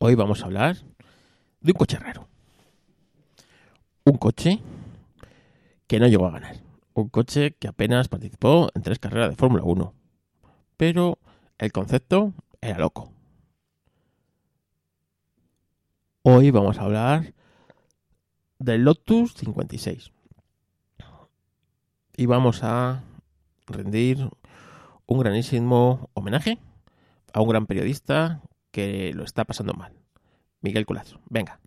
Hoy vamos a hablar de un coche raro. Un coche que no llegó a ganar. Un coche que apenas participó en tres carreras de Fórmula 1. Pero el concepto era loco. Hoy vamos a hablar del Lotus 56. Y vamos a rendir un granísimo homenaje a un gran periodista que lo está pasando mal. Miguel Culazo. Venga.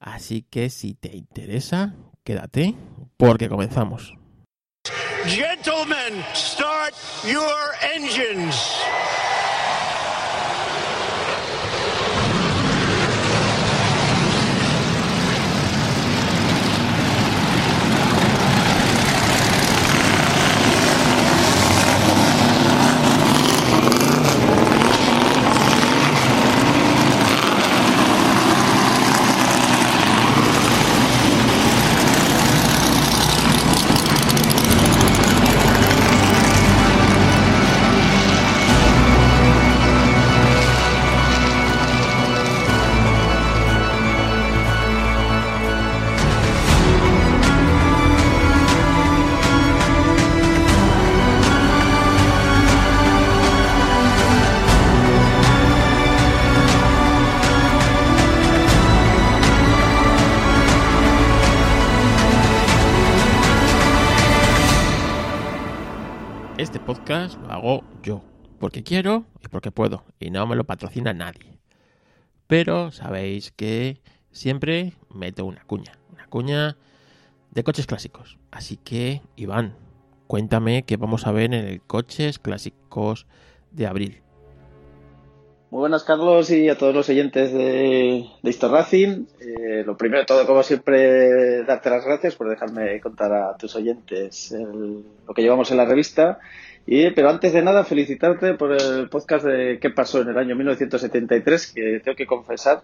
Así que si te interesa, quédate porque comenzamos. Gentlemen, start your engines. Lo hago yo, porque quiero y porque puedo, y no me lo patrocina nadie. Pero sabéis que siempre meto una cuña, una cuña de coches clásicos. Así que, Iván, cuéntame qué vamos a ver en el Coches Clásicos de abril. Muy buenas, Carlos, y a todos los oyentes de, de. Eh, lo primero de todo, como siempre, darte las gracias por dejarme contar a tus oyentes lo que llevamos en la revista. Y, pero antes de nada, felicitarte por el podcast de qué pasó en el año 1973, que tengo que confesar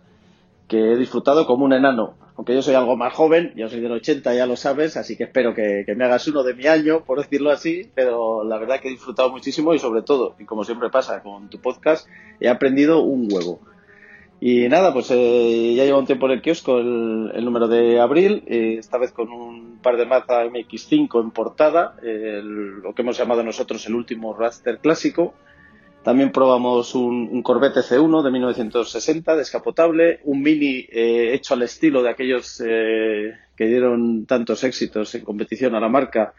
que he disfrutado como un enano. Aunque yo soy algo más joven, yo soy del 80, ya lo sabes, así que espero que, me hagas uno de mi año, por decirlo así, pero la verdad que he disfrutado muchísimo y sobre todo, y como siempre pasa con tu podcast, he aprendido un huevo. Y nada, pues eh, ya lleva un tiempo en el kiosco el, el número de abril, eh, esta vez con un par de Mazda MX5 en portada, eh, el- lo que hemos llamado nosotros el último Raster clásico. También probamos un, un Corvette C1 de 1960, descapotable, un Mini eh, hecho al estilo de aquellos eh, que dieron tantos éxitos en competición a la marca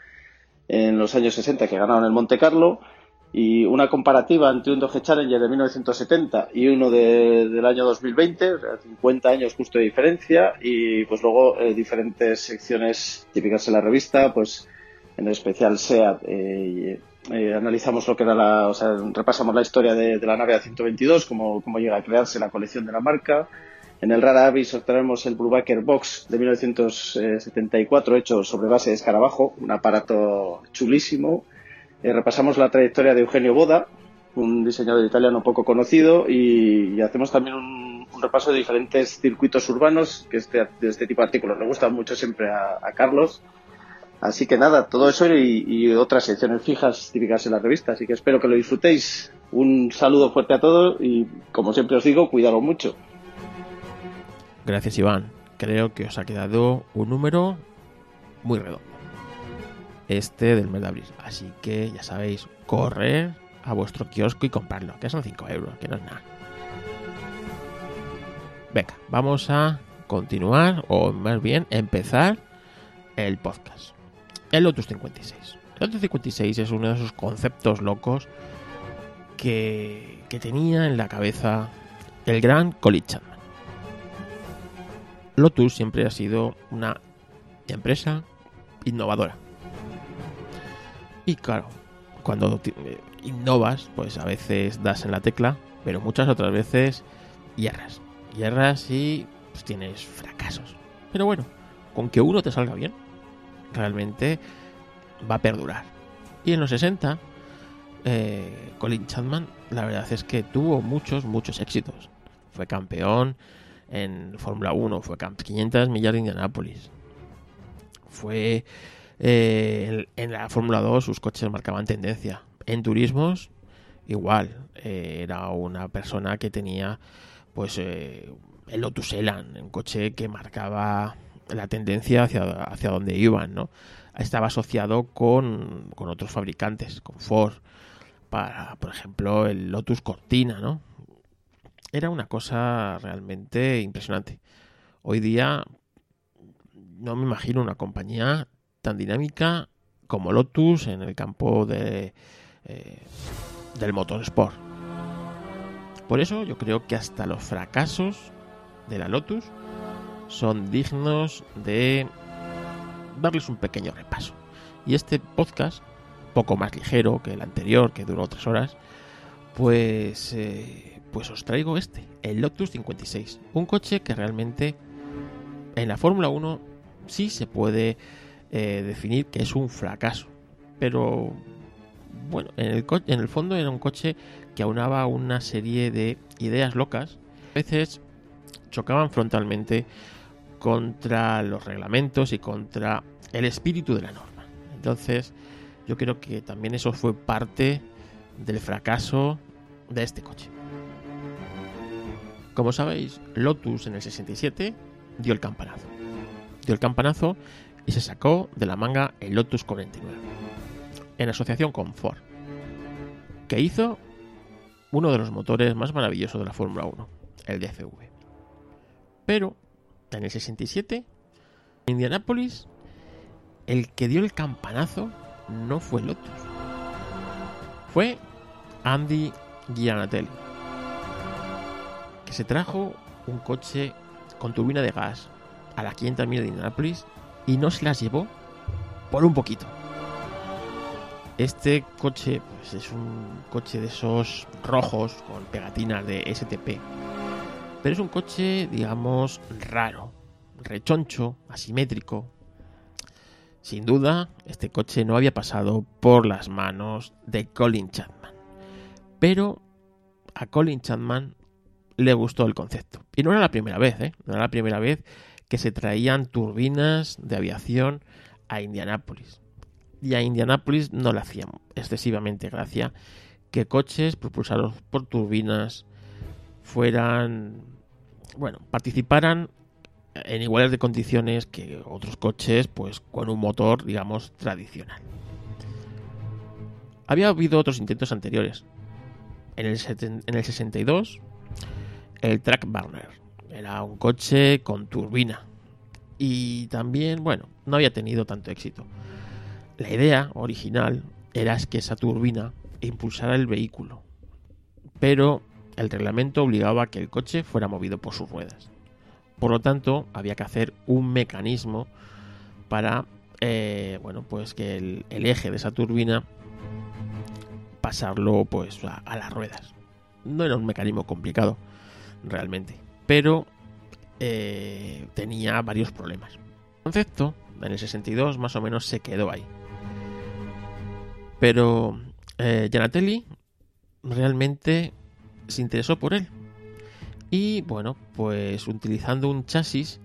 en los años 60 que ganaron el Monte Carlo y una comparativa entre un Dodge Challenger de 1970 y uno de- del año 2020, o sea, 50 años justo de diferencia y pues luego eh, diferentes secciones típicas en la revista, pues en especial SEAT eh, eh, analizamos lo que era la, o sea, repasamos la historia de, la nave A122, cómo, cómo llega a crearse la colección de la marca. En el Rara Avis os traemos el Brubaker Box de 1974 hecho sobre base de escarabajo, un aparato chulísimo. Eh, repasamos la trayectoria de Eugenio Boda, un diseñador italiano poco conocido, y, hacemos también un, repaso de diferentes circuitos urbanos, que este, de este tipo de artículos le gustan mucho siempre a Carlos. Así que nada, todo eso y, otras secciones fijas típicas en la revista. Así que espero que lo disfrutéis. Un saludo fuerte a todos y, como siempre os digo, cuidado mucho. Gracias, Iván. Creo que os ha quedado un número muy redondo. Este del mes de abril. Así que ya sabéis, correr a vuestro kiosco y comprarlo, que son 5 euros, que no es nada. Venga, vamos a continuar, o más bien empezar el podcast. El Lotus 56. El Lotus 56 es uno de esos conceptos locos que, que tenía en la cabeza el gran Colin. Lotus siempre ha sido una empresa innovadora. Y claro, cuando eh, innovas, pues a veces das en la tecla, pero muchas otras veces hierras. Hierras y pues, tienes fracasos. Pero bueno, con que uno te salga bien, realmente va a perdurar. Y en los 60, eh, Colin Chapman, la verdad es que tuvo muchos, muchos éxitos. Fue campeón en Fórmula 1, fue camp 500 millas de Indianápolis. Fue eh, en, la Fórmula 2 sus coches marcaban tendencia. En turismos, igual. eh, era una persona que tenía pues el Lotus Elan, un coche que marcaba la tendencia hacia, hacia donde iban, ¿no? Estaba asociado con, con otros fabricantes, con Ford, para, por ejemplo, el Lotus Cortina, ¿no? Era una cosa realmente impresionante. Hoy día no me imagino una compañía tan dinámica como Lotus en el campo de, eh, del motorsport. Por eso yo creo que hasta los fracasos de la Lotus son dignos de darles un pequeño repaso. Y este podcast, poco más ligero que el anterior, que duró tres horas, pues, eh, pues os traigo este, el Lotus 56. Un coche que realmente en la Fórmula 1 sí se puede eh, definir que es un fracaso. Pero bueno, en el, en el fondo era un coche que aunaba una serie de ideas locas. A veces chocaban frontalmente contra los reglamentos y contra el espíritu de la norma. Entonces, yo creo que también eso fue parte del fracaso de este coche. Como sabéis, Lotus en el 67 dio el campanazo. Dio el campanazo y se sacó de la manga el Lotus 49, en asociación con Ford, que hizo uno de los motores más maravillosos de la Fórmula 1, el DFV. Pero, en el 67, en Indianápolis, el que dio el campanazo no fue Lotus, fue Andy Gianatelli, que se trajo un coche con turbina de gas a la 500 mil de Indianapolis y no se las llevó por un poquito. Este coche pues, es un coche de esos rojos con pegatinas de STP. Pero es un coche, digamos, raro, rechoncho, asimétrico. Sin duda, este coche no había pasado por las manos de Colin Chapman. Pero a Colin Chapman le gustó el concepto. Y no era la primera vez, ¿eh? No era la primera vez que se traían turbinas de aviación a Indianápolis. Y a Indianápolis no le hacían excesivamente gracia que coches propulsados por turbinas fueran, bueno, participaran en iguales de condiciones que otros coches, pues con un motor, digamos, tradicional. Había habido otros intentos anteriores. En el, en el 62, el Track Burner, era un coche con turbina. Y también, bueno, no había tenido tanto éxito. La idea original era que esa turbina impulsara el vehículo. Pero el reglamento obligaba que el coche fuera movido por sus ruedas. Por lo tanto, había que hacer un mecanismo para, eh, bueno, pues que el, eje de esa turbina pasarlo pues a, a las ruedas. No era un mecanismo complicado, realmente pero eh, tenía varios problemas. El concepto, en el 62, más o menos se quedó ahí. Pero eh, Gianatelli realmente se interesó por él. Y bueno, pues utilizando un chasis,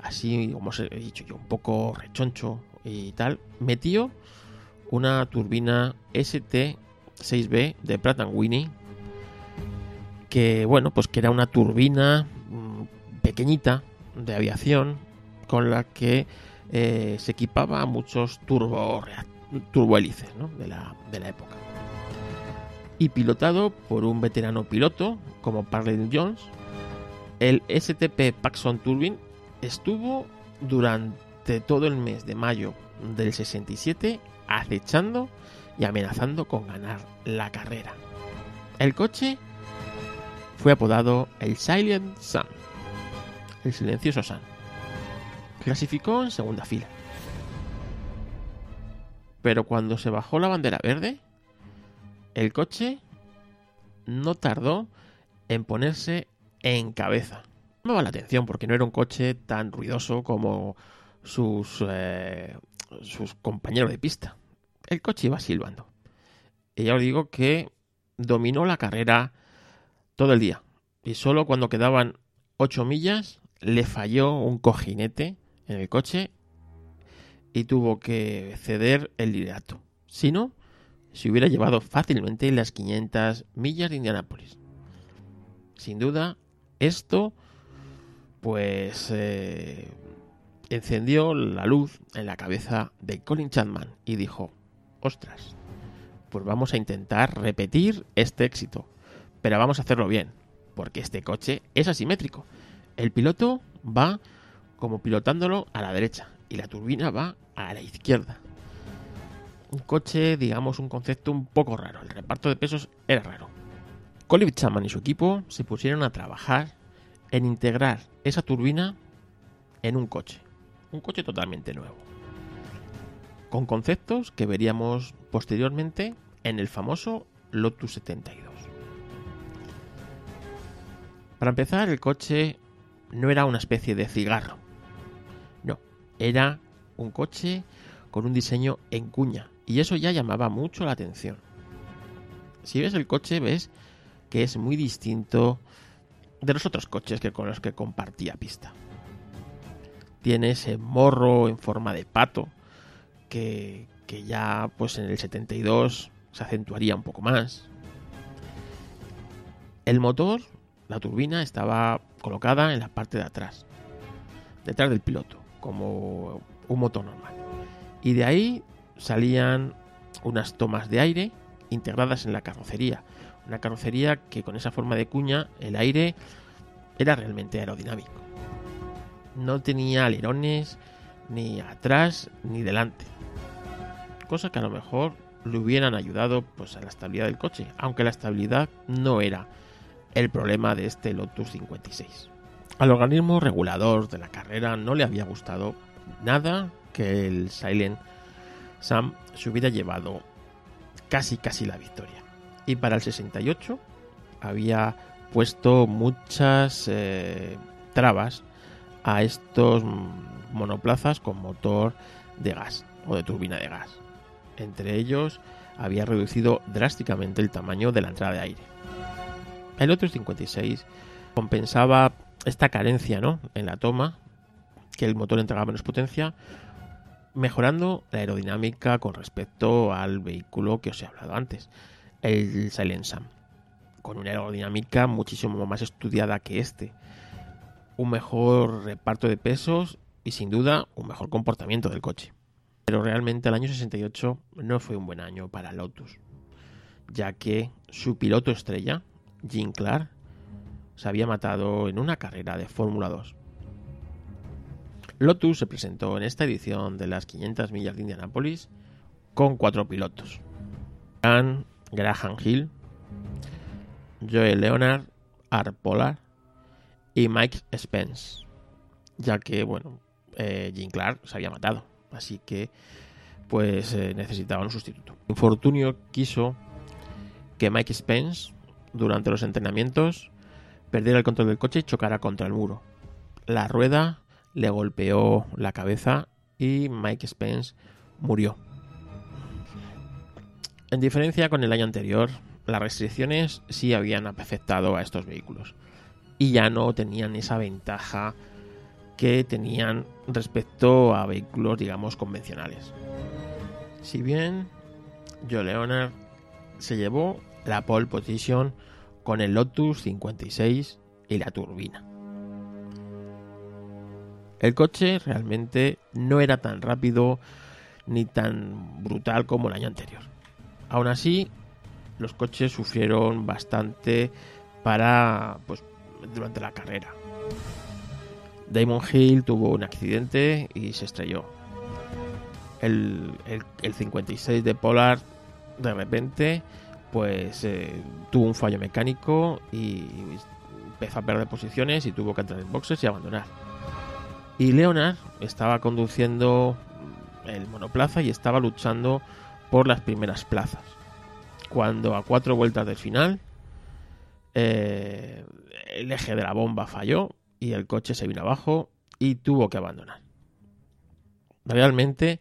así como os he dicho yo, un poco rechoncho y tal, metió una turbina ST6B de Pratt Winnie que bueno, pues que era una turbina mm, pequeñita de aviación con la que eh, se equipaba muchos turbo, turbohélices de, la, de la época. Y pilotado por un veterano piloto como Parley Jones, el STP Paxson Turbine estuvo durante todo el mes de mayo del 67 acechando y amenazando con ganar la carrera. El coche fue apodado el Silent Sun, el silencioso Sun. Clasificó en segunda fila. Pero cuando se bajó la bandera verde, el coche no tardó en ponerse en cabeza. Va la atención porque no era un coche tan ruidoso como sus, eh, sus compañeros de pista. El coche iba silbando. Y ya os digo que dominó la carrera todo el día. Y solo cuando quedaban 8 millas le falló un cojinete en el coche y tuvo que ceder el liderato. Si no, se hubiera llevado fácilmente las 500 millas de Indianápolis. Sin duda, Esto, pues, eh, encendió la luz en la cabeza de Colin Chapman y dijo, ostras, pues vamos a intentar repetir este éxito, pero vamos a hacerlo bien, porque este coche es asimétrico. El piloto va como pilotándolo a la derecha y la turbina va a la izquierda. Un coche, digamos, un concepto un poco raro. El reparto de pesos era raro. Colin Chapman y su equipo se pusieron a trabajar en integrar esa turbina en un coche. Un coche totalmente nuevo. Con conceptos que veríamos posteriormente en el famoso Lotus 72. Para empezar, el coche no era una especie de cigarro. No, era un coche con un diseño en cuña. Y eso ya llamaba mucho la atención. Si ves el coche, ves que es muy distinto de los otros coches que con los que compartía pista. Tiene ese morro en forma de pato que, que ya pues en el 72 se acentuaría un poco más. El motor, la turbina, estaba colocada en la parte de atrás, detrás del piloto, como un motor normal. Y de ahí salían unas tomas de aire integradas en la carrocería. Una carrocería que con esa forma de cuña, el aire era realmente aerodinámico. No tenía alerones ni atrás ni delante. Cosa que a lo mejor le hubieran ayudado pues, a la estabilidad del coche, aunque la estabilidad no era el problema de este Lotus 56. Al organismo regulador de la carrera no le había gustado nada que el Silent Sam se hubiera llevado casi casi la victoria. Y para el 68 había puesto muchas eh, trabas a estos monoplazas con motor de gas o de turbina de gas. Entre ellos había reducido drásticamente el tamaño de la entrada de aire. El otro 56 compensaba esta carencia ¿no? en la toma, que el motor entregaba menos potencia, mejorando la aerodinámica con respecto al vehículo que os he hablado antes, el Silent con una aerodinámica muchísimo más estudiada que este, un mejor reparto de pesos y sin duda un mejor comportamiento del coche. Pero realmente el año 68 no fue un buen año para Lotus, ya que su piloto estrella, Jim Clark, se había matado en una carrera de Fórmula 2. Lotus se presentó en esta edición de las 500 millas de Indianápolis con cuatro pilotos. Graham Hill, Joe Leonard, Art Pollard y Mike Spence, ya que, bueno, eh, Jim Clark se había matado, así que pues eh, necesitaba un sustituto. Infortunio quiso que Mike Spence, durante los entrenamientos, perdiera el control del coche y chocara contra el muro. La rueda le golpeó la cabeza y Mike Spence murió. En diferencia con el año anterior, las restricciones sí habían afectado a estos vehículos y ya no tenían esa ventaja que tenían respecto a vehículos, digamos, convencionales. Si bien Joe Leonard se llevó la pole position con el Lotus 56 y la turbina. El coche realmente no era tan rápido ni tan brutal como el año anterior. Aún así, los coches sufrieron bastante para pues durante la carrera. Damon Hill tuvo un accidente y se estrelló. El, 56 de Polar de repente pues eh, tuvo un fallo mecánico y empezó a perder posiciones y tuvo que entrar en boxes y abandonar. Y Leonard estaba conduciendo el monoplaza y estaba luchando por las primeras plazas. Cuando a cuatro vueltas del final, eh, el eje de la bomba falló y el coche se vino abajo y tuvo que abandonar. Realmente,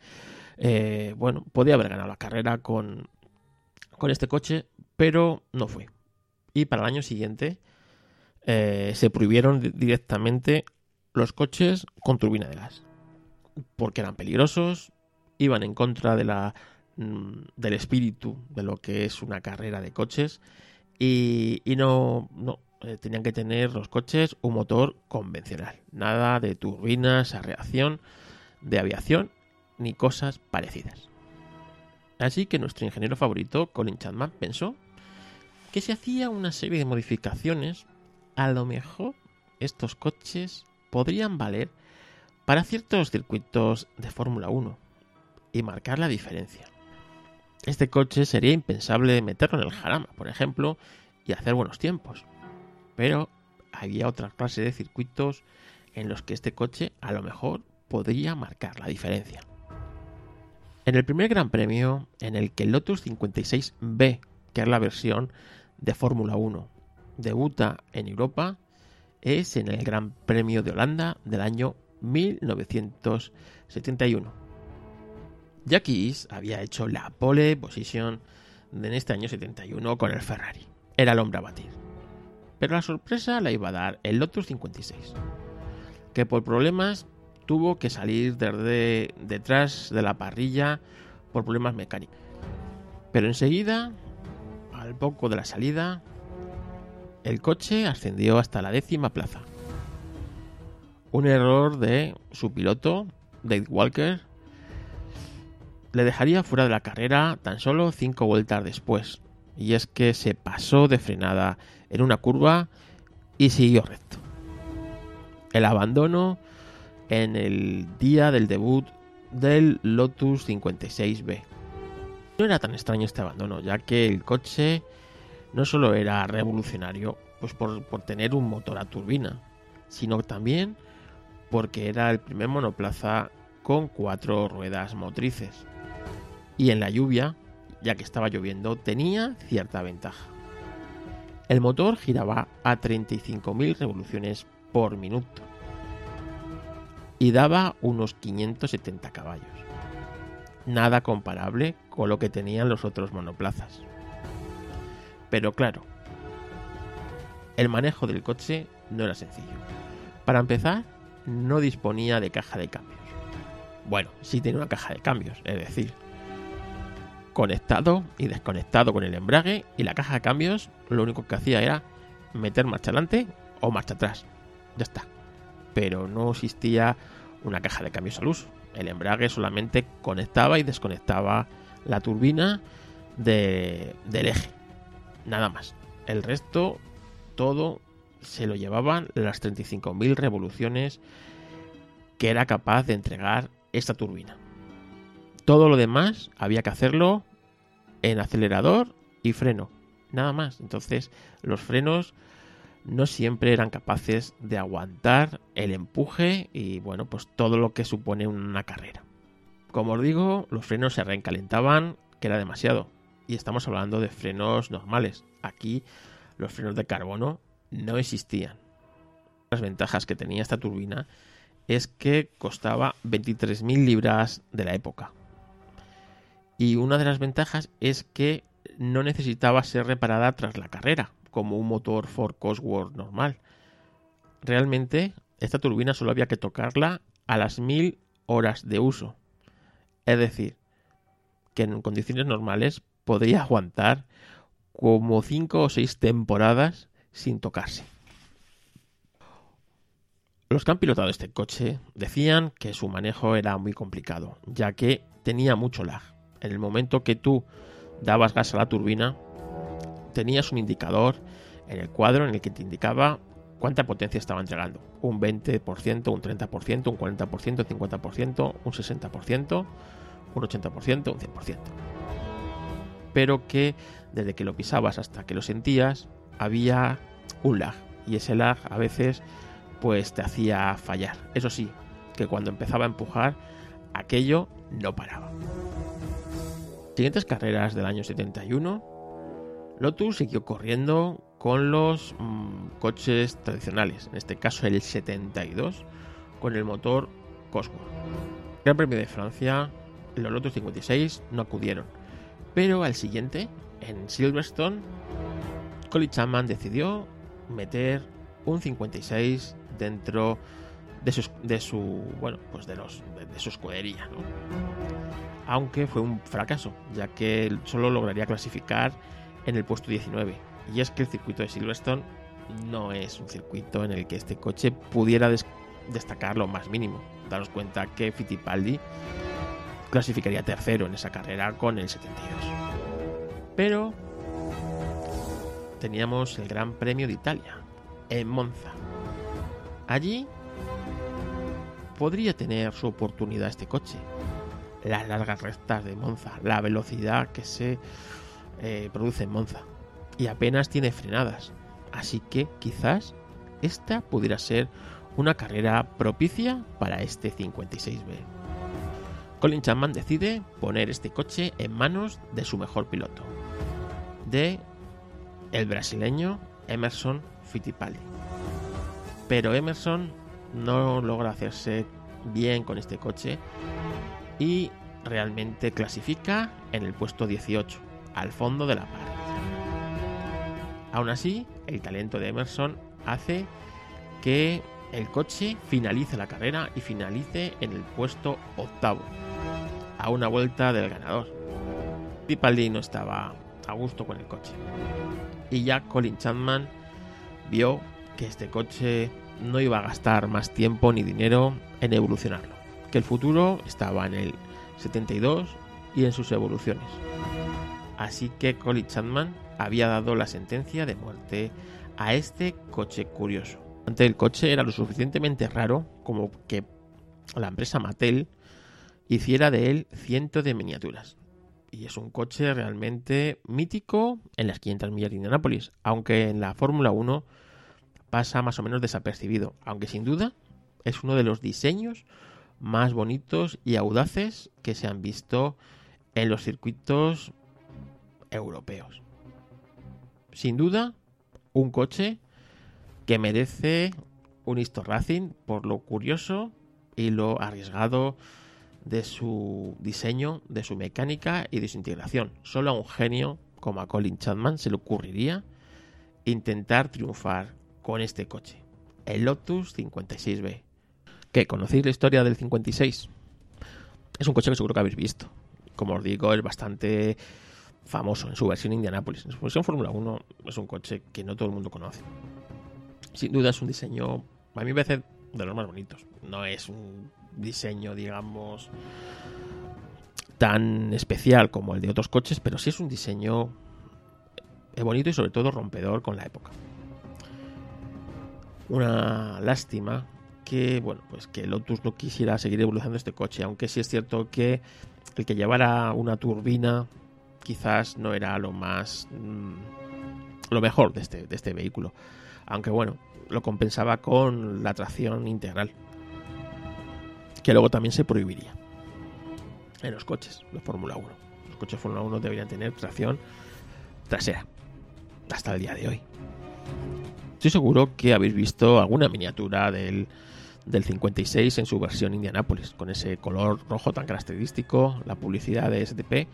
eh, bueno, podía haber ganado la carrera con, con este coche, pero no fue. Y para el año siguiente eh, se prohibieron directamente los coches con turbina de gas. Porque eran peligrosos, iban en contra de la, mm, del espíritu de lo que es una carrera de coches y, no, no, eh, tenían que tener los coches un motor convencional. Nada de turbinas a reacción, de aviación, ni cosas parecidas. Así que nuestro ingeniero favorito, Colin Chapman, pensó que si hacía una serie de modificaciones, a lo mejor estos coches podrían valer para ciertos circuitos de Fórmula 1 y marcar la diferencia. Este coche sería impensable meterlo en el Jarama, por ejemplo, y hacer buenos tiempos. Pero había otra clase de circuitos en los que este coche a lo mejor podría marcar la diferencia. En el primer Gran Premio, en el que el Lotus 56B, que es la versión de Fórmula 1, debuta en Europa, es en el Gran Premio de Holanda del año 1971. Jackie había hecho la pole position en este año 71 con el Ferrari. Era el hombre a batir. Pero la sorpresa la iba a dar el Lotus 56, que por problemas tuvo que salir desde detrás de la parrilla por problemas mecánicos. Pero enseguida, al poco de la salida, el coche ascendió hasta la décima plaza. Un error de su piloto, Dave Walker, le dejaría fuera de la carrera tan solo cinco vueltas después. Y es que se pasó de frenada en una curva y siguió recto. El abandono en el día del debut del Lotus 56B. No era tan extraño este abandono, ya que el coche no solo era revolucionario pues por, por tener un motor a turbina, sino también porque era el primer monoplaza con cuatro ruedas motrices y en la lluvia, ya que estaba lloviendo, tenía cierta ventaja. El motor giraba a 35.000 revoluciones por minuto y daba unos 570 caballos. Nada comparable con lo que tenían los otros monoplazas. Pero claro, el manejo del coche no era sencillo. Para empezar, no disponía de caja de cambios. Bueno, sí tenía una caja de cambios, es decir, conectado y desconectado con el embrague y la caja de cambios lo único que hacía era meter marcha adelante o marcha atrás. Ya está. Pero no existía una caja de cambios al uso. El embrague solamente conectaba y desconectaba la turbina del eje. Nada más. El resto, todo se lo llevaban las 35.000 revoluciones que era capaz de entregar esta turbina. Todo lo demás había que hacerlo en acelerador y freno. Nada más. Entonces los frenos no siempre eran capaces de aguantar el empuje y bueno, pues todo lo que supone una carrera. Como os digo, los frenos se recalentaban, que era demasiado. Y estamos hablando de frenos normales. Aquí los frenos de carbono no existían. Las ventajas que tenía esta turbina es que costaba 23.000 libras de la época. Y una de las ventajas es que no necesitaba ser reparada tras la carrera, como un motor Ford Cosworth normal. Realmente, esta turbina solo había que tocarla a las mil horas de uso. Es decir, que en condiciones normales podría aguantar como 5 o 6 temporadas sin tocarse. Los que han pilotado este coche decían que su manejo era muy complicado, ya que tenía mucho lag en el momento que tú dabas gas a la turbina, tenías un indicador en el cuadro en el que te indicaba cuánta potencia estaba entregando. Un 20%, un 30%, un 40%, un 50%, un 60%, un 80%, un 100%. Pero que desde que lo pisabas hasta que lo sentías, había un lag. Y ese lag a veces pues te hacía fallar. Eso sí, que cuando empezaba a empujar, aquello no paraba siguientes carreras del año 71, Lotus siguió corriendo con los mm, coches tradicionales, en este caso el 72, con el motor Cosworth. Gran Premio de Francia, los Lotus 56 no acudieron, pero al siguiente, en Silverstone, Colin Chapman decidió meter un 56 dentro de su, de su bueno, pues de los de, su escudería, aunque fue un fracaso, ya que solo lograría clasificar en el puesto 19. Y es que el circuito de Silverstone no es un circuito en el que este coche pudiera destacar lo más mínimo. Daros cuenta que Fittipaldi clasificaría tercero en esa carrera con el 72. Pero teníamos el Gran Premio de Italia, en Monza. Allí podría tener su oportunidad este coche. Las largas rectas de Monza, la velocidad que se eh, produce en Monza. Y apenas tiene frenadas. Así que quizás esta pudiera ser una carrera propicia para este 56B. Colin Chapman decide poner este coche en manos de su mejor piloto, de el brasileño Emerson Fittipaldi. Pero Emerson no logra hacerse bien con este coche y realmente clasifica en el puesto 18, al fondo de la parrilla. Aún así, el talento de Emerson hace que el coche finalice la carrera y finalice en el puesto octavo, a una vuelta del ganador. Fittipaldi no estaba a gusto con el coche. Y ya Colin Chapman vio que este coche no iba a gastar más tiempo ni dinero en evolucionarlo, que el futuro estaba en el 72 y en sus evoluciones. Así que Colin Chapman había dado la sentencia de muerte a este coche curioso. Ante el coche era lo suficientemente raro como que la empresa Mattel hiciera de él cientos de miniaturas. Y es un coche realmente mítico en las 500 millas de Indianápolis, aunque en la Fórmula 1 pasa más o menos desapercibido, aunque sin duda es uno de los diseños más bonitos y audaces que se han visto en los circuitos europeos. Sin duda, un coche que merece un Histo Racing por lo curioso y lo arriesgado de su diseño, de su mecánica y de su integración. Solo a un genio como a Colin Chapman se le ocurriría intentar triunfar con este coche, el Lotus 56B. ¿Qué? ¿Conocéis la historia del 56? Es un coche que seguro que habéis visto. Como os digo, es bastante famoso en su versión Indianapolis. En su versión Fórmula 1 es un coche que no todo el mundo conoce. Sin duda es un diseño, a mí me parece de los más bonitos. No es un diseño, digamos, tan especial como el de otros coches, pero sí es un diseño bonito y sobre todo rompedor con la época. Una lástima que bueno pues que Lotus no quisiera seguir evolucionando este coche aunque sí es cierto que el que llevara una turbina quizás no era lo más mm, lo mejor de este, de este vehículo. Aunque bueno lo compensaba con la tracción integral que luego también se prohibiría. En los coches de Fórmula 1 los coches Fórmula 1 deberían tener tracción trasera hasta el día de hoy. Estoy seguro que habéis visto alguna miniatura del, 56 en su versión Indianapolis, con ese color rojo tan característico, la publicidad de SDP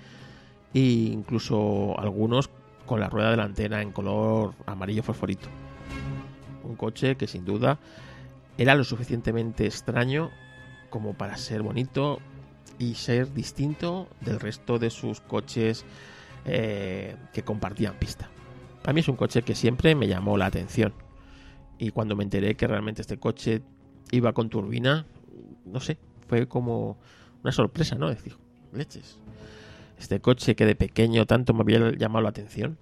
e incluso algunos con la rueda delantera en color amarillo fosforito. Un coche que sin duda era lo suficientemente extraño como para ser bonito y ser distinto del resto de sus coches eh, que compartían pista. A mí es un coche que siempre me llamó la atención. Y cuando me enteré que realmente este coche iba con turbina, no sé, fue como una sorpresa, ¿no? Decir, leches. Este coche que de pequeño tanto me había llamado la atención,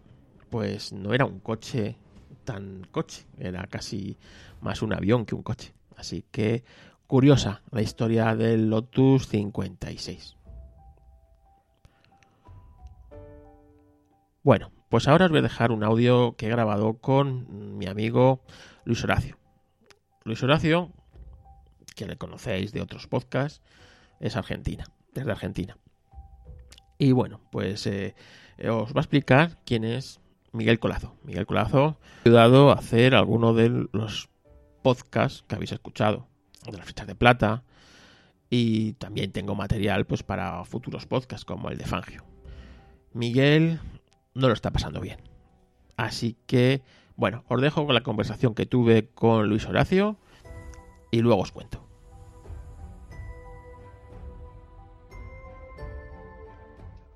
pues no era un coche tan coche, era casi más un avión que un coche. Así que curiosa la historia del Lotus 56. Bueno, pues ahora os voy a dejar un audio que he grabado con mi amigo Luis Horacio. Luis Horacio, que le conocéis de otros podcasts, es argentina, desde Argentina. Y bueno, pues eh, os va a explicar quién es Miguel Colazo. Miguel Colazo ha ayudado a hacer alguno de los podcasts que habéis escuchado, de las fechas de plata, y también tengo material pues para futuros podcasts como el de Fangio. Miguel no lo está pasando bien. Así que, bueno, os dejo con la conversación que tuve con Luis Horacio y luego os cuento.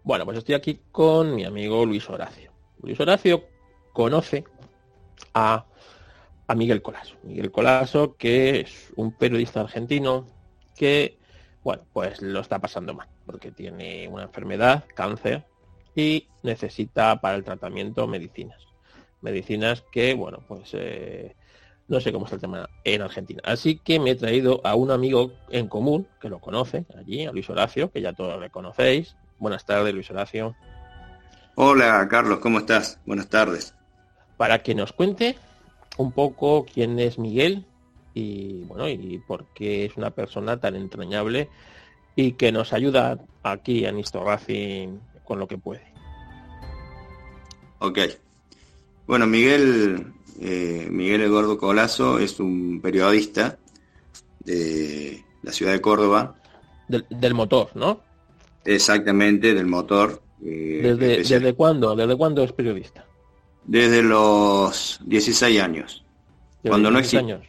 Bueno, pues estoy aquí con mi amigo Luis Horacio. Luis Horacio conoce a a Miguel Colaso. Miguel Colaso, que es un periodista argentino que, bueno, pues lo está pasando mal, porque tiene una enfermedad, cáncer, y necesita para el tratamiento medicinas. Medicinas que, bueno, pues eh, no sé cómo está el tema en Argentina. Así que me he traído a un amigo en común, que lo conoce allí, a Luis Horacio, que ya todos le conocéis. Buenas tardes, Luis Horacio. Hola, Carlos, ¿cómo estás? Buenas tardes. Para que nos cuente un poco quién es Miguel y bueno, y por qué es una persona tan entrañable y que nos ayuda aquí en Histo Racing con lo que puede. Ok. Bueno, Miguel, eh, Miguel Eduardo Colazo es un periodista de la ciudad de Córdoba. Del, motor, ¿no? Exactamente, del motor. Eh, ¿Desde, ¿Desde cuándo? ¿Desde cuándo es periodista? Desde los 16 años. Cuando no existía.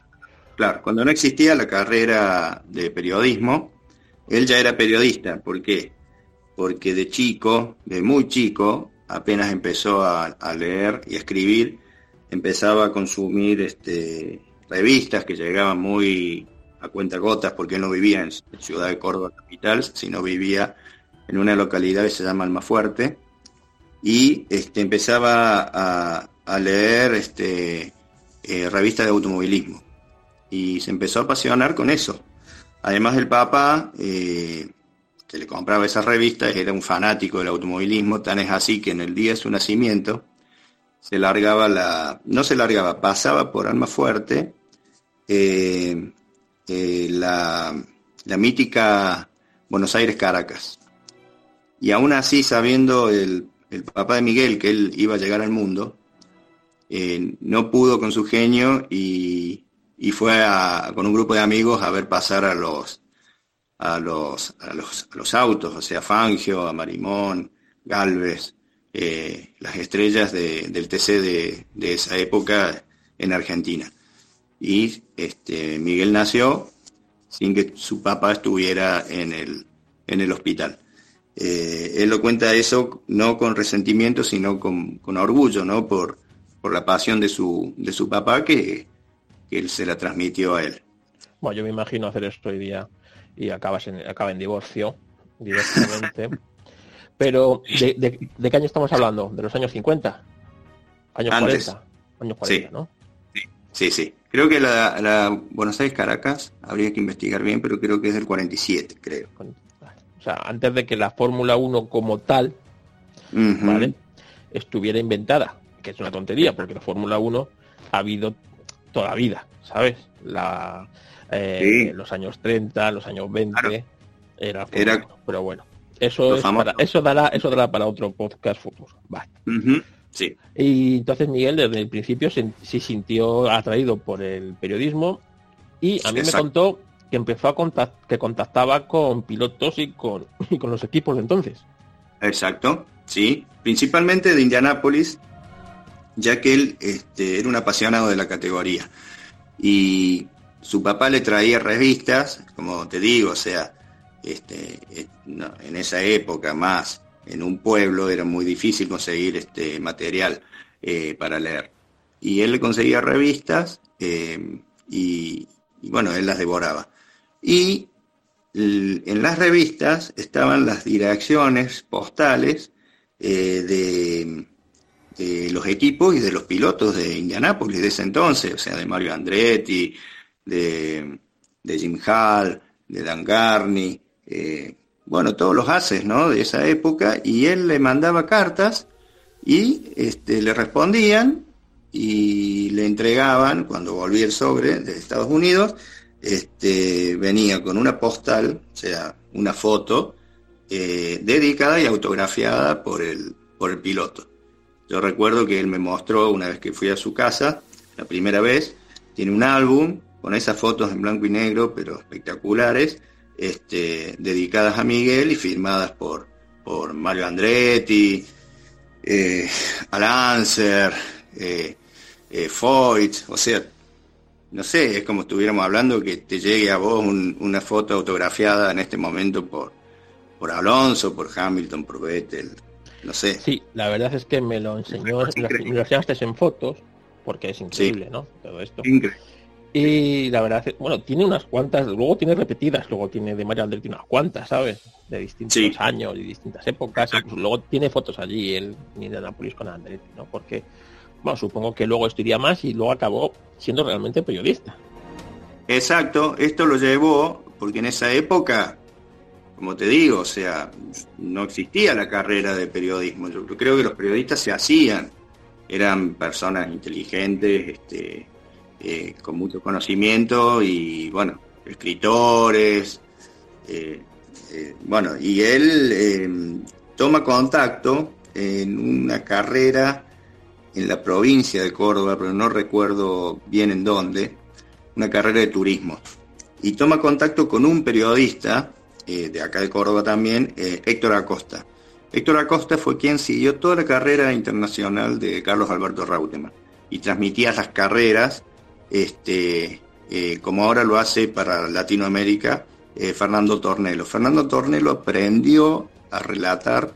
Claro, cuando no existía la carrera de periodismo, él ya era periodista. ¿Por qué? porque de chico, de muy chico, apenas empezó a, leer y a escribir, empezaba a consumir este, revistas que llegaban muy a cuenta gotas, porque él no vivía en Ciudad de Córdoba capital, sino vivía en una localidad que se llama Almafuerte, y este, empezaba a, leer este, eh, revistas de automovilismo. Y se empezó a apasionar con eso. Además el Papa eh, que le compraba esas revistas, era un fanático del automovilismo, tan es así que en el día de su nacimiento se largaba la, no se largaba, pasaba por Alma Fuerte eh, eh, la, mítica Buenos Aires Caracas. Y aún así, sabiendo el, papá de Miguel que él iba a llegar al mundo, eh, no pudo con su genio y, fue con un grupo de amigos a ver pasar a los autos, o sea, Fangio, a Marimón, Galvez, eh, las estrellas del TC de, esa época en Argentina. Y este, Miguel nació sin que su papá estuviera el, en el hospital. Eh, él lo cuenta eso no con resentimiento, sino con, orgullo, ¿no? Por, por la pasión de su, de su papá que, que él se la transmitió a él. Bueno, yo me imagino hacer esto hoy día y acabas en, acaba en divorcio directamente. Pero, ¿de, qué año estamos hablando? ¿De los años 50? ¿Años 40? Años 40, sí. ¿no? Sí, sí. Creo que la, Buenos Aires Caracas habría que investigar bien, pero creo que es del 47, creo. O sea, antes de que la Fórmula 1 como tal estuviera inventada, que es una tontería, porque la Fórmula 1 ha habido toda la vida, ¿sabes? La, eh, los años 30, los años 20, era, pero bueno, eso eso dará, eso dará para otro podcast futuro. Sí. Y entonces Miguel desde el principio se, sintió atraído por el periodismo y a mí me contó que empezó a contact, que contactaba con pilotos y con, los equipos de entonces. Exacto, sí, principalmente de Indianápolis, ya que él este, era un apasionado de la categoría. Y su papá le traía revistas, como te digo, o sea, este, en esa época más, en un pueblo era muy difícil conseguir este material eh, para leer. Y él le conseguía revistas eh, y, bueno, él las devoraba. Y en las revistas estaban las direcciones postales de, de, los equipos y de los pilotos de Indianápolis de ese entonces, o sea, de Mario Andretti, de, Jim Hall, de Dan Garney, eh, bueno, todos los haces, ¿no? De esa época, y él le mandaba cartas y este, le respondían y le entregaban, cuando volvía el sobre de Estados Unidos, este, venía con una postal, o sea, una foto, eh, dedicada y autografiada por el, por el piloto. Yo recuerdo que él me mostró una vez que fui a su casa, la primera vez, tiene un álbum con esas fotos en blanco y negro, pero espectaculares, este, dedicadas a Miguel y firmadas por, por Mario Andretti, eh, Alancer, eh, eh, o sea, no sé, es como estuviéramos hablando que te llegue a vos una foto autografiada en este momento por, por Alonso, por Hamilton, por Vettel, no sé. Sí, la verdad es que me lo enseñó, me lo enseñaste en fotos porque es increíble, ¿no? Todo esto. Increíble. Y la verdad, bueno, tiene unas cuantas, luego tiene repetidas, luego tiene de Mario tiene unas cuantas, ¿sabes? De distintos años y distintas épocas. luego tiene fotos allí en Indianapolis con Andretti, ¿no? Porque, bueno, supongo que luego estudiaría más y luego acabó siendo realmente periodista. Exacto, esto lo llevó porque en esa época, como te digo, o sea, no existía la carrera de periodismo. Yo creo que los periodistas se hacían, eran personas inteligentes, este, eh, con mucho conocimiento y, bueno, escritores. Eh, eh, bueno, y él toma contacto en una carrera en la provincia de Córdoba, pero no recuerdo bien en dónde, una carrera de turismo. Y toma contacto con un periodista de acá de Córdoba también, Héctor Acosta. Héctor Acosta fue quien siguió toda la carrera internacional de Carlos Alberto Rautemann y transmitía las carreras este, eh, como ahora lo hace para Latinoamérica eh, Fernando Tornelo. Fernando Tornelo aprendió a relatar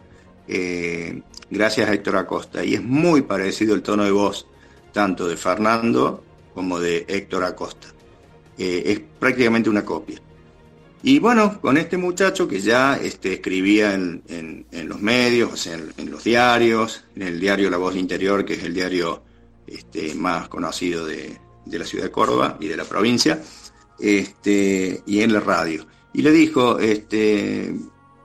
eh, gracias a Héctor Acosta y es muy parecido el tono de voz tanto de Fernando como de Héctor Acosta. es prácticamente una copia. Y bueno, con este muchacho que ya este, escribía en, los medios, en, los diarios, en el diario La Voz Interior, que es el diario este, más conocido de, de la ciudad de Córdoba y de la provincia, este, y en la radio. Y le dijo, este,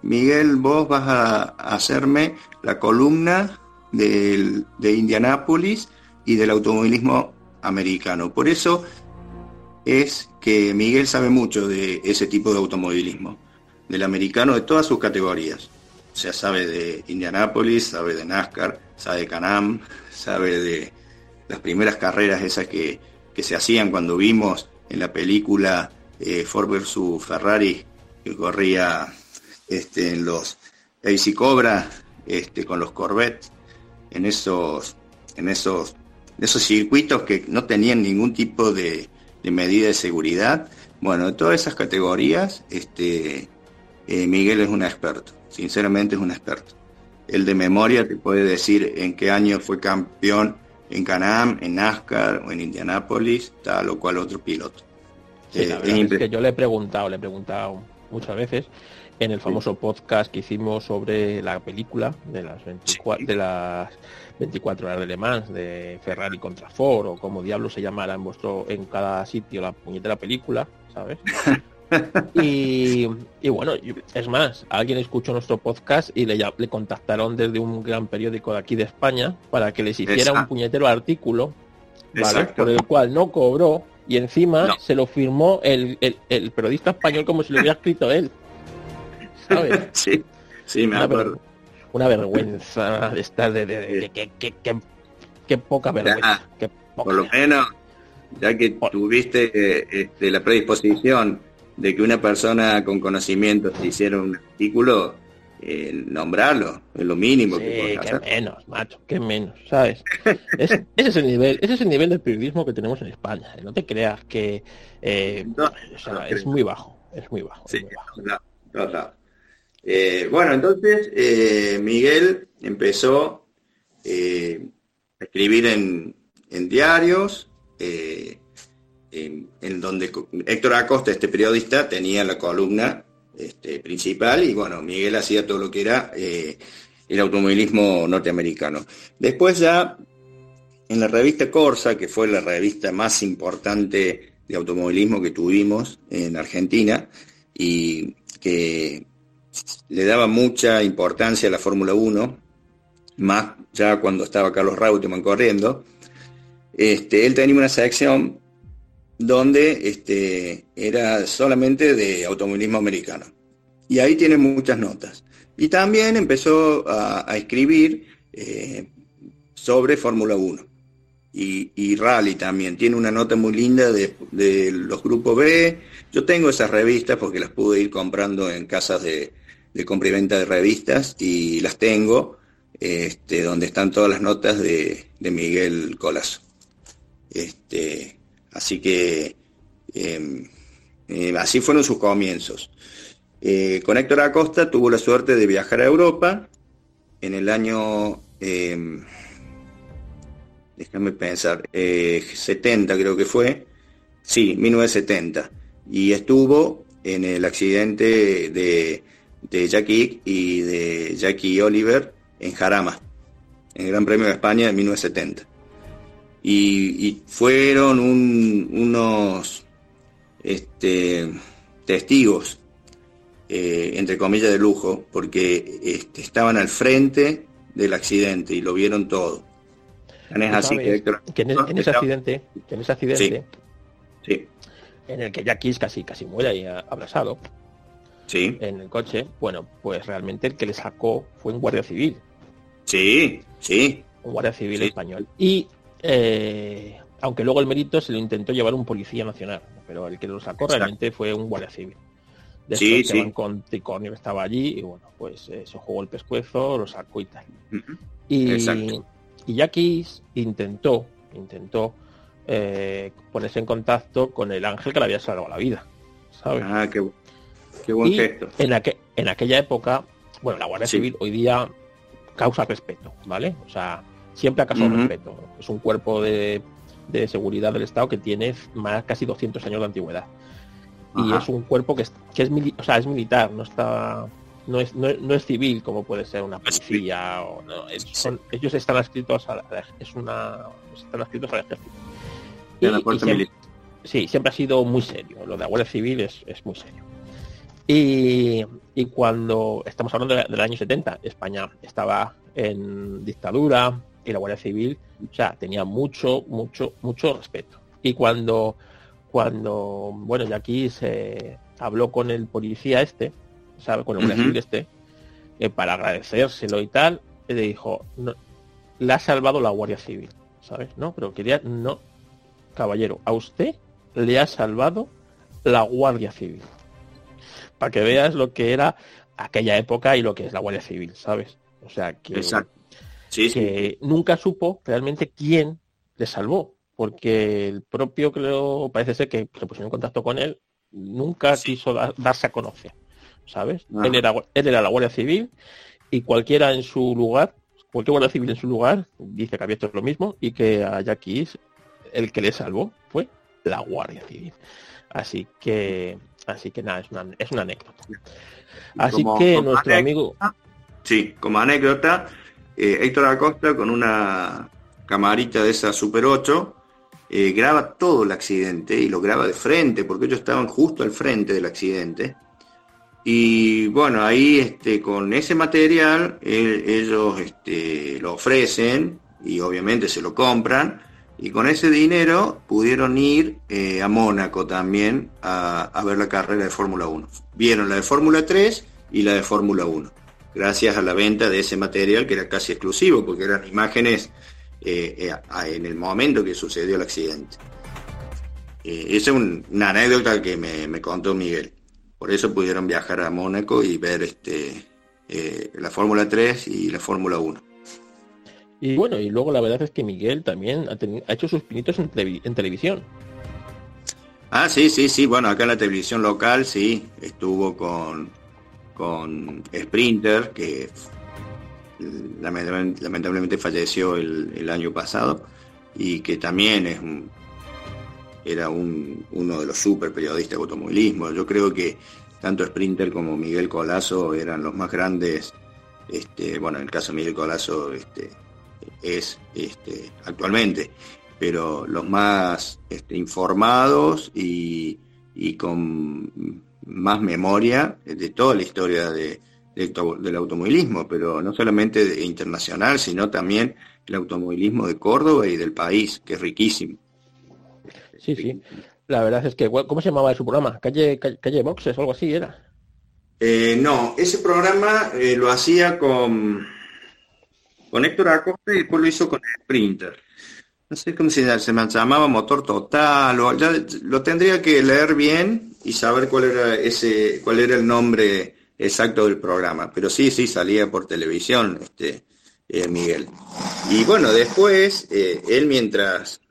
Miguel, vos vas a hacerme la columna de Indianápolis y del automovilismo americano. Por eso es que Miguel sabe mucho de ese tipo de automovilismo, del americano de todas sus categorías. O sea, sabe de Indianápolis, sabe de NASCAR, sabe de Canam, sabe de las primeras carreras esas que, que se hacían cuando vimos en la película eh, Ford vs Ferrari que corría este, en los AC Cobra este, con los Corvette en esos en esos esos circuitos que no tenían ningún tipo de, medida de seguridad bueno en todas esas categorías este eh, Miguel es un experto sinceramente es un experto el de memoria te puede decir en qué año fue campeón en Canam, en NASCAR o en Indianápolis, tal o cual otro piloto. Eh, es, que yo le he preguntado, le he preguntado muchas veces en el famoso podcast que hicimos sobre la película de las 24, de las 24 horas de Le Mans de Ferrari contra Ford o como diablo se llamara en vuestro en cada sitio la puñetera película, ¿sabes? y, bueno, es más, alguien escuchó nuestro podcast y le, le contactaron desde un gran periódico de aquí de España para que les hiciera un puñetero artículo, por el cual no cobró y encima se lo firmó el, periodista español como si lo hubiera escrito él. ¿Sabes? Sí, sí, me una acuerdo. una vergüenza de estar de, de, que, poca vergüenza. por lo menos, ya que tuviste eh, este, la predisposición de que una persona con conocimiento se hiciera un artículo, eh, nombrarlo, es lo mínimo que que menos, macho, que menos, ¿sabes? ese es el nivel, ese es el nivel de periodismo que tenemos en España. ¿eh? No te creas que eh, es muy bajo, es muy bajo. Sí, bueno, entonces Miguel empezó a escribir en, en diarios, en, donde Héctor Acosta, este periodista, tenía la columna este, principal y bueno, Miguel hacía todo lo que era eh, el automovilismo norteamericano. Después ya en la revista Corsa, que fue la revista más importante de automovilismo que tuvimos en Argentina y que le daba mucha importancia a la Fórmula 1, más ya cuando estaba Carlos Rautemann corriendo, este, él tenía una sección donde este, era solamente de automovilismo americano. Y ahí tiene muchas notas. Y también empezó a, escribir eh, sobre Fórmula 1 y, rally también. Tiene una nota muy linda de, los grupos B. Yo tengo esas revistas porque las pude ir comprando en casas de, de compra y venta de revistas y las tengo, este, donde están todas las notas de, de Miguel Colazo. Este, Así que em, em, así fueron sus comienzos. Eh, con Héctor Acosta tuvo la suerte de viajar a Europa en el año déjame pensar, 70 creo que fue, sí, 1970, y estuvo en el accidente de, de Jackie y de Jackie Oliver en Jarama, en el Gran Premio de España de 1970. Y, fueron unos este, testigos, eh, entre comillas, de lujo, porque este, estaban al frente del accidente y lo vieron todo. así que, en, ese accidente, en ese accidente, sí, en el que Jackie casi casi muere ahí abrazado, sí. en el coche, bueno, pues realmente el que le sacó fue un guardia civil. Sí, sí. Un guardia civil español. Y eh, aunque luego el mérito se lo intentó llevar un policía nacional, pero el que lo sacó realmente fue un guardia civil. De sí, sí. con Ticornio que estaba allí y bueno, pues eh, se jugó el pescuezo, lo sacó y tal. y, y Jackie intentó, intentó eh, ponerse en contacto con el ángel que le había salvado la vida. ¿sabes? Ah, qué, buen gesto. En, en aquella época, bueno, la Guardia Civil hoy día causa respeto, ¿vale? O sea, siempre ha causado respeto. Es un cuerpo de, seguridad del Estado que tiene más casi 200 años de antigüedad. Y es un cuerpo que es, que es, o sea, es militar, no está no es, no, es civil como puede ser una policía o no, ellos están adscritos a es una están adscritos al ejército sí, siempre ha sido muy serio. Lo de la Guardia Civil es, muy serio. Y, cuando estamos hablando del año 70, España estaba en dictadura y la Guardia Civil, o sea, tenía mucho, mucho, mucho respeto. Y cuando, cuando, bueno, ya aquí se habló con el policía este, ¿sabe? Con el Guardia Civil este, eh, para agradecérselo y tal, le dijo, no, le ha salvado la Guardia Civil, ¿sabes? No, pero quería, no, caballero, a usted le ha salvado la Guardia Civil. Para que veas lo que era aquella época y lo que es la Guardia Civil, ¿sabes? O sea, que, que nunca supo realmente quién le salvó, porque el propio, creo, parece ser que se pusieron en contacto con él, nunca quiso darse a conocer, ¿sabes? Él, era, él era la Guardia Civil y cualquiera en su lugar, cualquier Guardia Civil en su lugar, dice que había hecho lo mismo y que a Jackie el que le salvó fue la Guardia Civil. Así que, así que nada, es una, es una anécdota. Así que nuestro amigo. Sí, como anécdota, eh, Héctor Acosta con una camarita de esa Super 8 eh, graba todo el accidente y lo graba de frente, porque ellos estaban justo al frente del accidente. Y bueno, ahí este, con ese material ellos este, lo ofrecen y obviamente se lo compran y con ese dinero pudieron ir eh, a Mónaco también a, ver la carrera de Fórmula 1. Vieron la de Fórmula 3 y la de Fórmula 1, gracias a la venta de ese material que era casi exclusivo, porque eran imágenes eh, eh, en el momento que sucedió el accidente. esa es una anécdota que me, contó Miguel. Por eso pudieron viajar a Mónaco y ver este, la Fórmula 3 y la Fórmula 1. Y bueno, y luego la verdad es que Miguel también ha, hecho sus pinitos en, televisión. Ah, sí, sí, sí. Bueno, acá en la televisión local sí, estuvo con, con Sprinter, que lamentablemente, falleció el, año pasado y que también es era uno de los super periodistas de automovilismo. Yo creo que tanto Sprinter como Miguel Colazo eran los más grandes, este, bueno, en el caso de Miguel Colazo, este, es este, actualmente, pero los más este, informados y, con más memoria de toda la historia de, del automovilismo, pero no solamente internacional, sino también el automovilismo de Córdoba y del país, que es riquísimo. Sí, sí. La verdad es que, ¿cómo se llamaba su programa? ¿Calle, calle, Boxes o algo así era? Eh, no, ese programa eh, lo hacía con con Héctor Acosta y después lo hizo con el Sprinter. No sé cómo se, llamaba Motor Total, o ya lo tendría que leer bien y saber cuál era ese, cuál era el nombre exacto del programa. Pero sí, sí, salía por televisión, este, eh, Miguel. Y bueno, después, eh, él mientras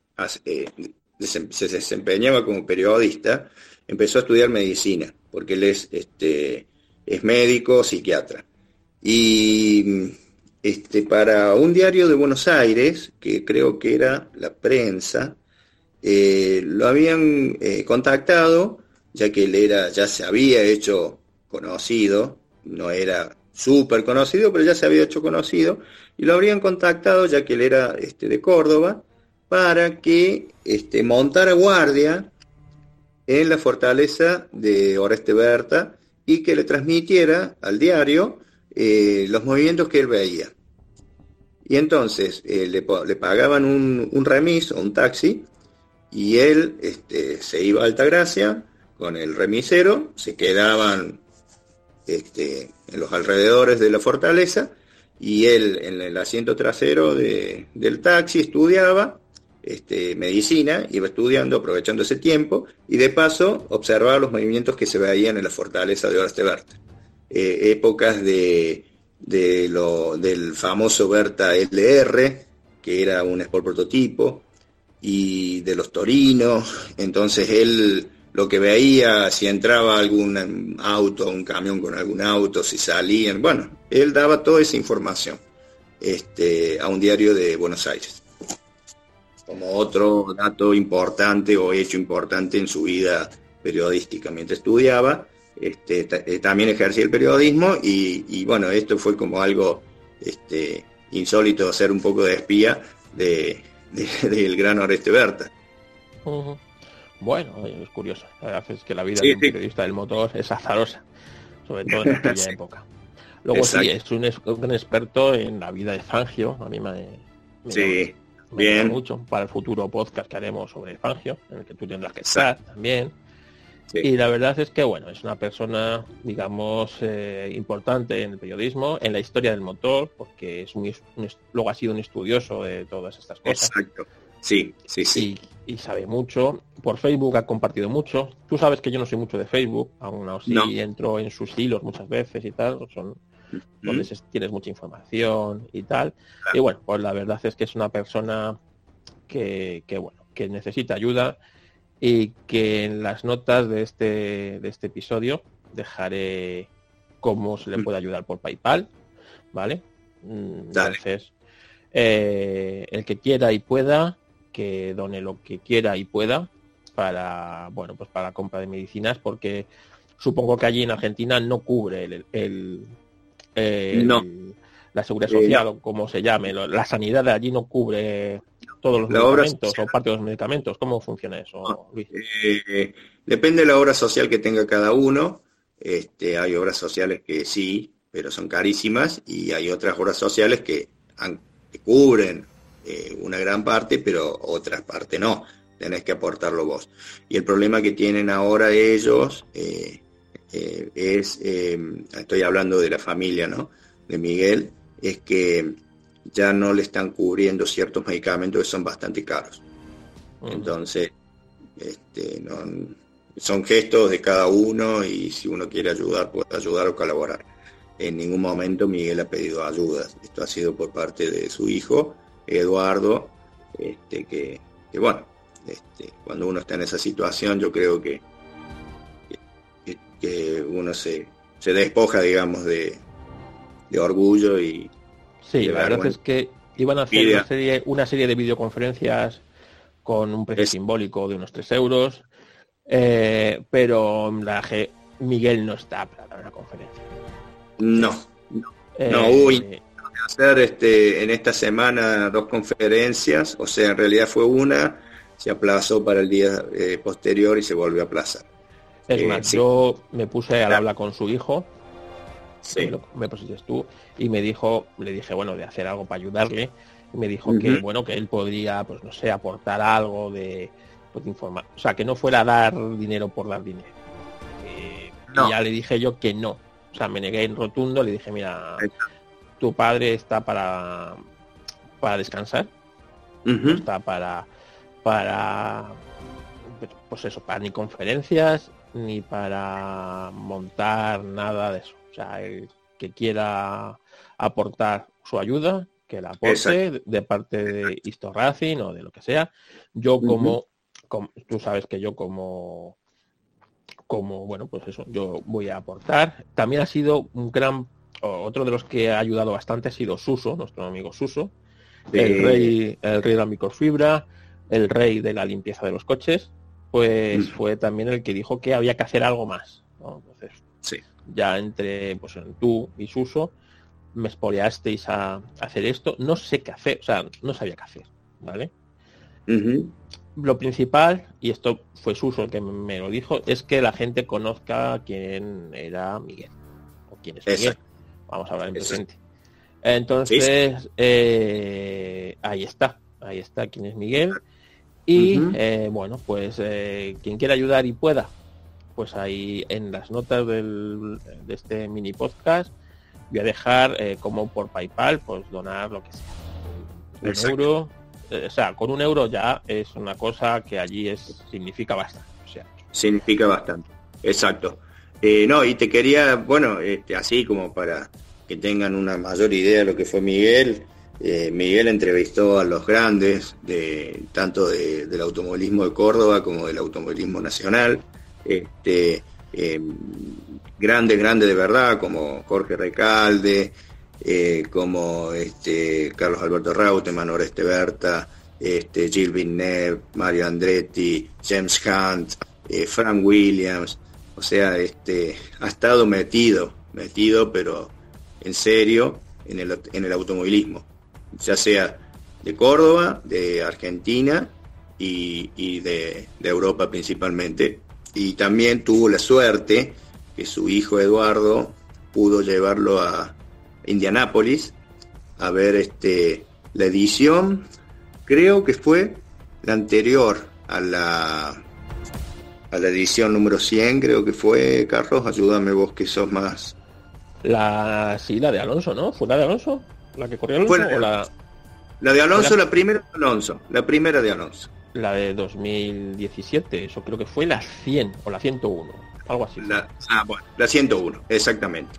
eh, se desempeñaba como periodista, empezó a estudiar medicina, porque él es, este, es médico, psiquiatra. Y este, para un diario de Buenos Aires, que creo que era la prensa, eh, lo habían eh, contactado, ya que él era, ya se había hecho conocido, no era súper conocido, pero ya se había hecho conocido, y lo habrían contactado, ya que él era este, de Córdoba, para que este, montara guardia en la fortaleza de Oreste Berta y que le transmitiera al diario eh, los movimientos que él veía. Y entonces eh, le, pagaban un, remis o un taxi y él este, se iba a Altagracia con el remisero, se quedaban este, en los alrededores de la fortaleza y él en el asiento trasero del taxi estudiaba este, medicina, iba estudiando, aprovechando ese tiempo y de paso observaba los movimientos que se veían en la fortaleza de Oreste Berta. Eh, épocas de, del famoso Berta LR, que era un Sport prototipo, y de los torinos, entonces él lo que veía, si entraba algún auto, un camión con algún auto, si salían, bueno, él daba toda esa información este, a un diario de Buenos Aires. Como otro dato importante o hecho importante en su vida periodística. Mientras estudiaba, este, eh, también ejercía el periodismo y, bueno, esto fue como algo este, insólito, ser un poco de espía de, del gran Oreste Berta. Bueno, es curioso. La verdad es que la vida de un periodista del motor es azarosa, sobre todo en aquella época. Luego sí, es un, un, experto en la vida de Fangio. A mí me, sí, bien. mucho para el futuro podcast que haremos sobre Fangio, en el que tú tendrás que estar también. Y la verdad es que, bueno, es una persona, digamos, eh, importante en el periodismo, en la historia del motor, porque es un, luego ha sido un estudioso de todas estas cosas. Exacto. Sí, sí, sí. Y, sabe mucho. Por Facebook ha compartido mucho. Tú sabes que yo no soy mucho de Facebook, aún así entro en sus hilos muchas veces y tal. Son donde tienes mucha información y tal. Y bueno, pues la verdad es que es una persona que, que, bueno, que necesita ayuda y que en las notas de este, de este episodio dejaré cómo se le mm. puede ayudar por PayPal, ¿vale? Mm, entonces, eh, el que quiera y pueda, que done lo que quiera y pueda para, bueno, pues para la compra de medicinas, porque supongo que allí en Argentina no cubre el, la seguridad eh, social o como se llame, la sanidad de allí no cubre todos los medicamentos o parte de los medicamentos. ¿Cómo funciona eso, ah, eh, depende de la obra social que tenga cada uno. Este, hay obras sociales que sí, pero son carísimas y hay otras obras sociales que, cubren eh, una gran parte, pero otras partes no. Tenés que aportarlo vos. Y el problema que tienen ahora ellos eh, es, estoy hablando de la familia, ¿no? De Miguel, es que ya no le están cubriendo ciertos medicamentos que son bastante caros. Entonces, este, son gestos de cada uno y si uno quiere ayudar, puede ayudar o colaborar. En ningún momento Miguel ha pedido ayuda. Esto ha sido por parte de su hijo, Eduardo, este, que, bueno, este, cuando uno está en esa situación, yo creo que, que, uno se, se despoja, digamos, de, de orgullo y, Sí, la verdad es que iban a hacer una serie, una serie, de videoconferencias con un precio simbólico de unos 3 euros, eh, pero la Miguel no está para dar una conferencia. No, no, eh, no uy, hacer este, en esta semana dos conferencias, o sea, en realidad fue una, se aplazó para el día eh, posterior y se volvió a aplazar. Es más, yo me puse al habla con su hijo sí. me pusiste tú, y me dijo, le dije, bueno, de hacer algo para ayudarle, y me dijo que, bueno, que él podría, pues no sé, aportar algo de, pues, informar, o sea, que no fuera a dar dinero por dar dinero. Y ya le dije yo que no, o sea, me negué en rotundo, le dije, mira, tu padre está para, para descansar, no está para, para, pues eso, para ni conferencias, ni para montar nada de eso. Sea, el que quiera aportar su ayuda, que la aporte de parte de Histo Racing o de lo que sea. Yo como, tú sabes que yo como como bueno pues eso yo voy a aportar también ha sido un gran otro de los que ha ayudado bastante ha sido Suso, nuestro amigo Suso, el rey, el rey de la microfibra, el rey de la limpieza de los coches, pues mm. fue también el que dijo que había que hacer algo más. Entonces, sí. Ya entre pues tú y Suso me espoleasteis a, hacer esto. No sé qué hacer, o sea, no sabía qué hacer, ¿vale? Lo principal, y esto fue Suso el que me lo dijo, es que la gente conozca quién era Miguel. O quién es Miguel. Vamos a hablar en presente. Entonces, eh, ahí está. Ahí está quién es Miguel. Y eh, bueno, pues eh, quien quiera ayudar y pueda, pues ahí en las notas del, de este mini podcast voy a dejar como por PayPal, pues donar lo que sea. Un euro, o sea, con un euro ya es una cosa que allí es significa bastante. O sea. Significa bastante, exacto. no, y te quería, bueno, este, así como para que tengan una mayor idea de lo que fue Miguel. Eh, Miguel entrevistó a los grandes, de, tanto del automovilismo de Córdoba como del automovilismo nacional. Este, em, grandes, grandes de verdad, como Jorge Recalde, eh, como este, Carlos Alberto Rauteman, Oreste Berta, este, Gilles Villeneuve, Mario Andretti, James Hunt, eh, Frank Williams. O sea, este, ha estado metido, metido, pero en serio en el, en el automovilismo, ya sea de Córdoba, de Argentina y, de, Europa principalmente. Y también tuvo la suerte que su hijo Eduardo pudo llevarlo a Indianápolis a ver este, la edición, creo que fue la anterior a la, a la edición número 100, creo que fue, Carlos, ayúdame vos que sos más la, sí, la de Alonso, ¿no? ¿Fue la de Alonso? ¿La que corrió Alonso o la... La de Alonso, la... primera de Alonso. La primera de Alonso. La de 2017, eso creo que fue la 100 o la 101, algo así. La, ah, bueno, la 101, exactamente.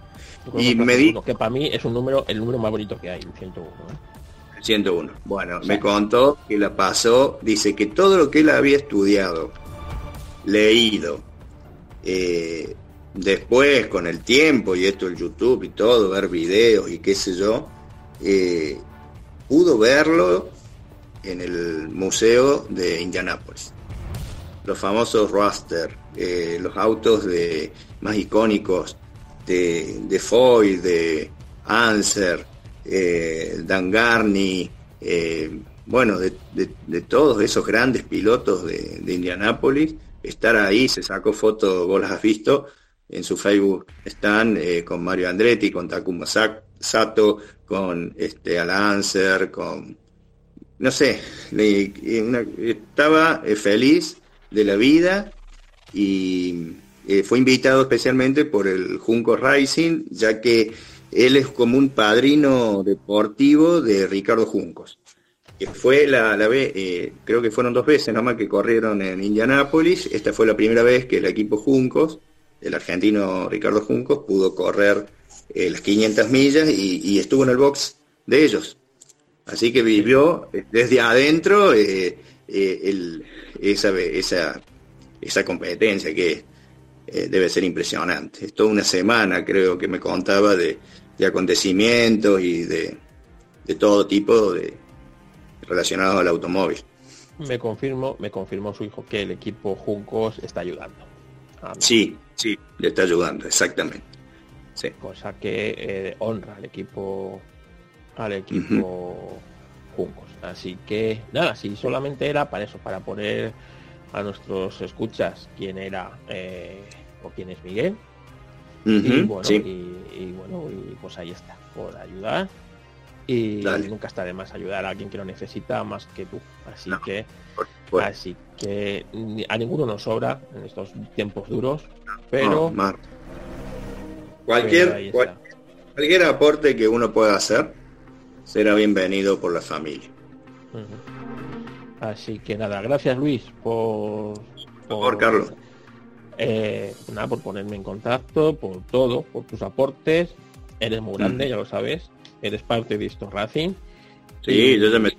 Y me di... Que para mí es un número, el número más bonito que hay, el 101. ¿eh? 101. Bueno, me contó que la pasó, dice que todo lo que él había estudiado, leído, eh, Después, con el tiempo y esto, el YouTube y todo, ver videos y qué sé yo, eh, pudo verlo en el Museo de Indianápolis. Los famosos Raster, eh, los autos de, más icónicos de, de Foy, de Anser, eh, Dan Garney, bueno, de, todos esos grandes pilotos de, de Indianápolis, estar ahí, se sacó fotos, vos las has visto, en su Facebook están eh, con Mario Andretti, con Takuma Sato, con este Alancer, con no sé, estaba eh, feliz de la vida y eh, fue invitado especialmente por el Junco Racing, ya que él es como un padrino deportivo de Ricardo Juncos. Que fue la, creo que fueron dos veces nomás que corrieron en Indianápolis. Esta fue la primera vez que el equipo Juncos el argentino Ricardo Juncos pudo correr eh, las 500 millas y, estuvo en el box de ellos. Así que vivió eh, desde adentro eh, esa, esa, esa, competencia que debe ser impresionante. Es toda una semana, creo que me contaba, de, acontecimientos y de, de, todo tipo de relacionados al automóvil. Me confirmo, me confirmó su hijo que el equipo Juncos está ayudando. Sí, sí, le está ayudando, exactamente. Sí. Cosa que eh, honra al equipo al equipo Juncos. Así que nada, si solamente era para eso, para poner a nuestros escuchas quién era eh, o quién es Miguel. y, bueno, y, bueno, y pues ahí está, por ayudar. Y nunca está de más ayudar a alguien que lo necesita más que tú. Así que Así que a ninguno nos sobra en estos tiempos duros, pero... cualquier, cualquier, aporte que uno pueda hacer será bienvenido por la familia. Así que nada, gracias Luis por... Por, Carlos. Eh, nada, por ponerme en contacto, por todo, por tus aportes. Eres muy grande, ya lo sabes. Eres parte de esto Racing. Sí, yo ya me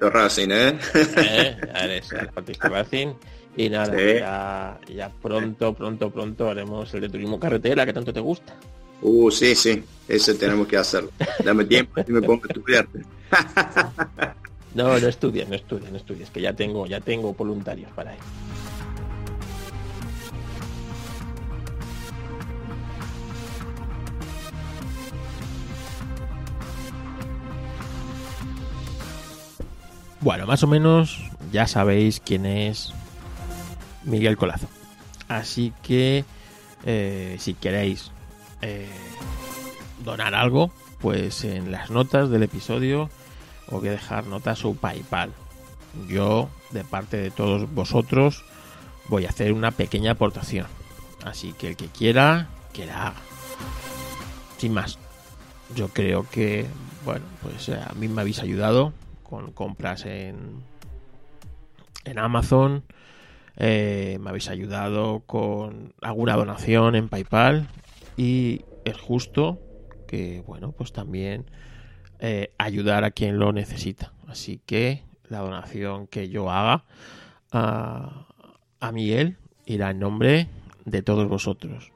Racing, ¿eh? ¿Eh? Eres el Racing. Y nada, ya, pronto, pronto, pronto haremos el de turismo carretera que tanto te gusta. Uh, sí, sí, ese tenemos que hacerlo. Dame tiempo y me pongo a estudiar. no, no estudies, no estudies, no estudies, que ya tengo, ya tengo voluntarios para ello. Bueno, más o menos ya sabéis quién es Miguel Colazo. Así que eh, si queréis eh, donar algo, pues en las notas del episodio os voy a dejar notas su PayPal. Yo, de parte de todos vosotros, voy a hacer una pequeña aportación. Así que el que quiera, que la haga. Sin más, yo creo que, bueno, pues a mí me habéis ayudado con compras en, en Amazon. Eh, me habéis ayudado con alguna donación en PayPal y es justo que, bueno, pues también eh, ayudar a quien lo necesita. Así que la donación que yo haga a, a Miguel irá en nombre de todos vosotros,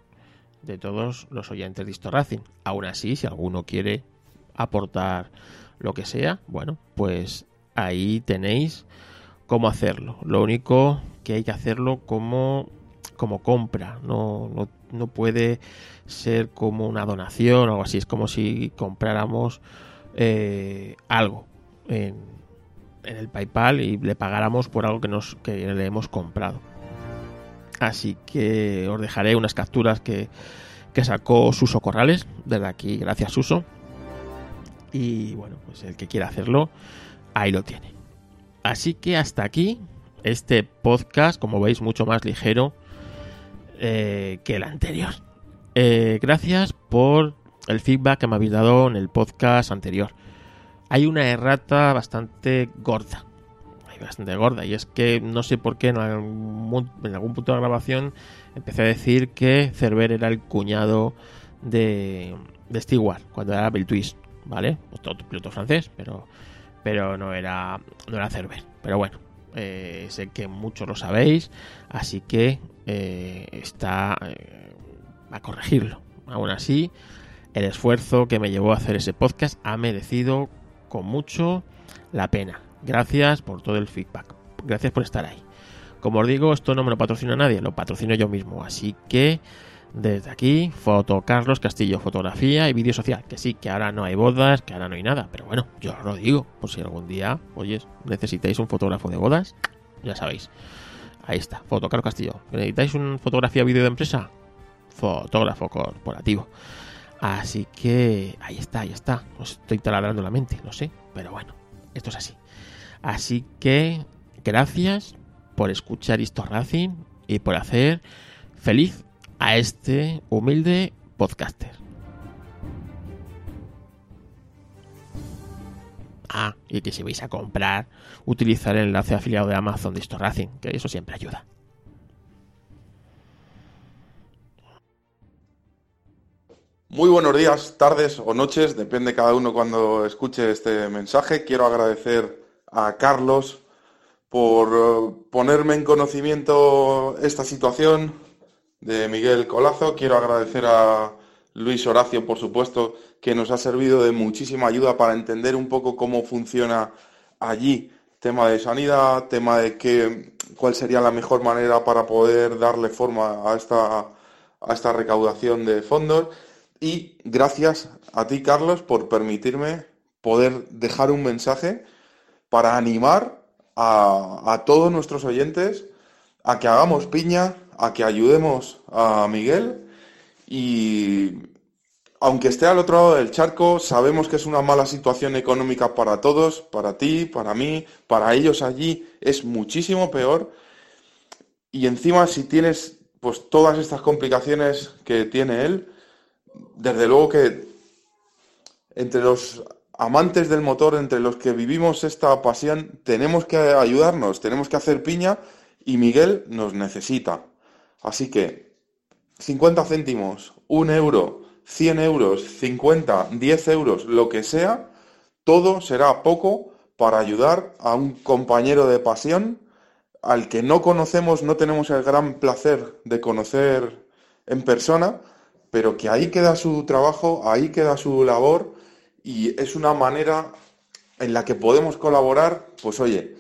de todos los oyentes de Histo Racing. Aún así, si alguno quiere aportar lo que sea, bueno, pues ahí tenéis cómo hacerlo. Lo único que hay que hacerlo como, como compra, no, no, no puede ser como una donación o algo así, es como si compráramos eh, algo en, en, el PayPal y le pagáramos por algo que, nos, que le hemos comprado. Así que os dejaré unas capturas que, que sacó Suso Corrales, desde aquí, gracias Suso y bueno, pues el que quiera hacerlo, ahí lo tiene. Así que hasta aquí este podcast, como veis, mucho más ligero eh, que el anterior. Eh, gracias por el feedback que me habéis dado en el podcast anterior. Hay una errata bastante gorda. Hay bastante gorda. Y es que no sé por qué en algún, punto de la grabación empecé a decir que Cerver era el cuñado de, de cuando era Bill Twist. ¿vale? Otro piloto francés, pero, pero no era, no era Cerver. Pero bueno, eh, sé que muchos lo sabéis, así que eh, está eh, a corregirlo. Aún así, el esfuerzo que me llevó a hacer ese podcast ha merecido con mucho la pena. Gracias por todo el feedback. Gracias por estar ahí. Como os digo, esto no me lo patrocina nadie, lo patrocino yo mismo. Así que desde aquí, foto Carlos Castillo, fotografía y vídeo social. Que sí, que ahora no hay bodas, que ahora no hay nada. Pero bueno, yo os lo digo, por si algún día, oye, necesitáis un fotógrafo de bodas, ya sabéis. Ahí está, foto Carlos Castillo. ¿Necesitáis un fotografía vídeo de empresa? Fotógrafo corporativo. Así que ahí está, ahí está. Os estoy taladrando la mente, lo sé, pero bueno, esto es así. Así que gracias por escuchar Histo Racing y por hacer feliz a este humilde podcaster. Ah, y que si vais a comprar, utilizar el enlace afiliado de Amazon de Racing, que eso siempre ayuda. Muy buenos días, tardes o noches, depende cada uno cuando escuche este mensaje. Quiero agradecer a Carlos por eh, ponerme en conocimiento esta situación, de Miguel Colazo. Quiero agradecer a Luis Horacio, por supuesto, que nos ha servido de muchísima ayuda para entender un poco cómo funciona allí tema de sanidad, tema de qué, cuál sería la mejor manera para poder darle forma a esta, a esta recaudación de fondos. Y gracias a ti, Carlos, por permitirme poder dejar un mensaje para animar a, a todos nuestros oyentes a que hagamos piña, a que ayudemos a Miguel y aunque esté al otro lado del charco, sabemos que es una mala situación económica para todos, para ti, para mí, para ellos allí, es muchísimo peor. Y encima si tienes pues todas estas complicaciones que tiene él, desde luego que entre los amantes del motor, entre los que vivimos esta pasión, tenemos que ayudarnos, tenemos que hacer piña y Miguel nos necesita. Así que 50 céntimos, 1 euro, 100 euros, 50, 10 euros, lo que sea, todo será poco para ayudar a un compañero de pasión al que no conocemos, no tenemos el gran placer de conocer en persona, pero que ahí queda su trabajo, ahí queda su labor y es una manera en la que podemos colaborar, pues oye,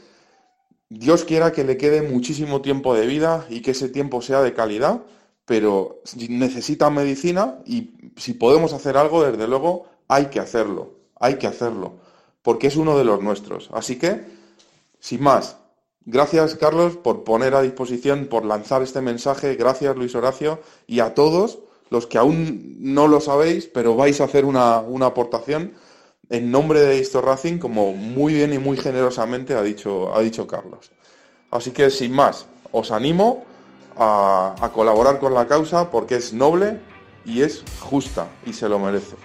Dios quiera que le quede muchísimo tiempo de vida y que ese tiempo sea de calidad, pero necesita medicina y si podemos hacer algo, desde luego, hay que hacerlo, hay que hacerlo, porque es uno de los nuestros. Así que, sin más, gracias Carlos por poner a disposición, por lanzar este mensaje, gracias Luis Horacio y a todos los que aún no lo sabéis, pero vais a hacer una, una aportación en nombre de Histo Racing, como muy bien y muy generosamente ha dicho, ha dicho Carlos. Así que sin más, os animo a, a colaborar con la causa porque es noble y es justa y se lo merece.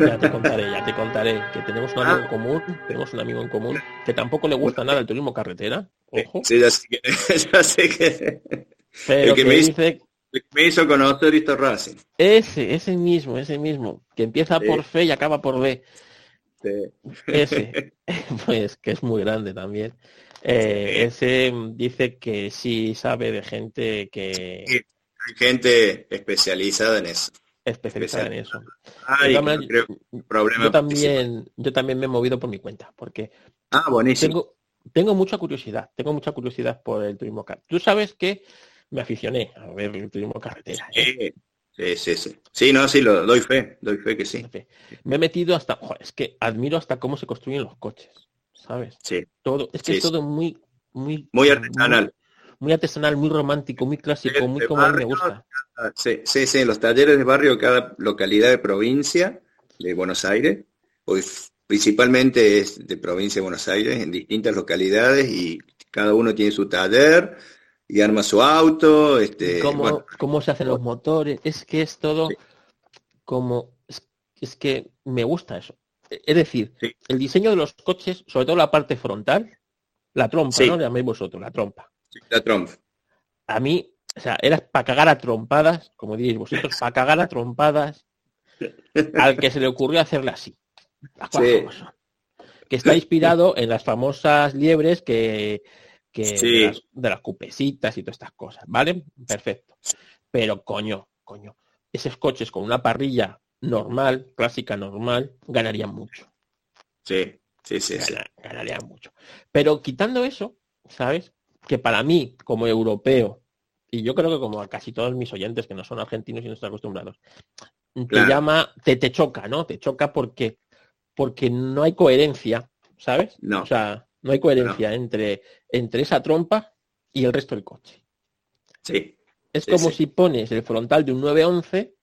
Ya te contaré, ya te contaré que tenemos un amigo en común, tenemos un amigo en común que tampoco le gusta nada el turismo carretera. Ojo. Sí, ya sé que. Ya sé que... Pero que, me, dice... hizo, me hizo conocer esto Racing. Ese, ese mismo, ese mismo, que empieza por fe y acaba por B. Ese, pues que es muy grande también. Eh, ese dice que sí sabe de gente que... Hay gente especializada en eso especializada en eso. yo, también, yo también me he movido por mi cuenta, porque ah, Tengo, tengo mucha curiosidad, tengo mucha curiosidad por el turismo carretera. Tú sabes que me aficioné a ver el turismo carretera. ¿eh? Sí, sí, sí. Sí, no, sí, lo doy fe, doy fe que sí. Me he metido hasta, es que admiro hasta cómo se construyen los coches, ¿sabes? Sí. Todo, es que es todo muy, muy, muy artesanal muy artesanal, muy romántico, muy clásico, muy como a mí me gusta. Sí, sí, sí, los talleres de barrio cada localidad de provincia de Buenos Aires, pues principalmente es de provincia de Buenos Aires, en distintas localidades y cada uno tiene su taller y arma su auto. Este, ¿Cómo, ¿Cómo se hacen los motores? Es que es todo como... Es, que me gusta eso. Es decir, el diseño de los coches, sobre todo la parte frontal, la trompa, ¿no? Le llaméis vosotros, la trompa. La trompa. A mí, o sea, era para cagar a trompadas, como diréis vosotros, para cagar a trompadas al que se le ocurrió hacerle así. Que está inspirado en las famosas liebres que, de, las, cupecitas y todas estas cosas, ¿vale? Perfecto. Pero coño, coño, esos coches con una parrilla normal, clásica normal, ganarían mucho. Sí, sí, sí, Ganarían mucho. Pero quitando eso, ¿sabes? Que para mí, como europeo, y yo creo que como a casi todos mis oyentes que no son argentinos y no están acostumbrados, te llama, te, te choca, ¿no? Te choca porque, porque no hay coherencia, ¿sabes? No. O sea, no hay coherencia entre, entre esa trompa y el resto del coche. Sí. Es como si pones el frontal de un 911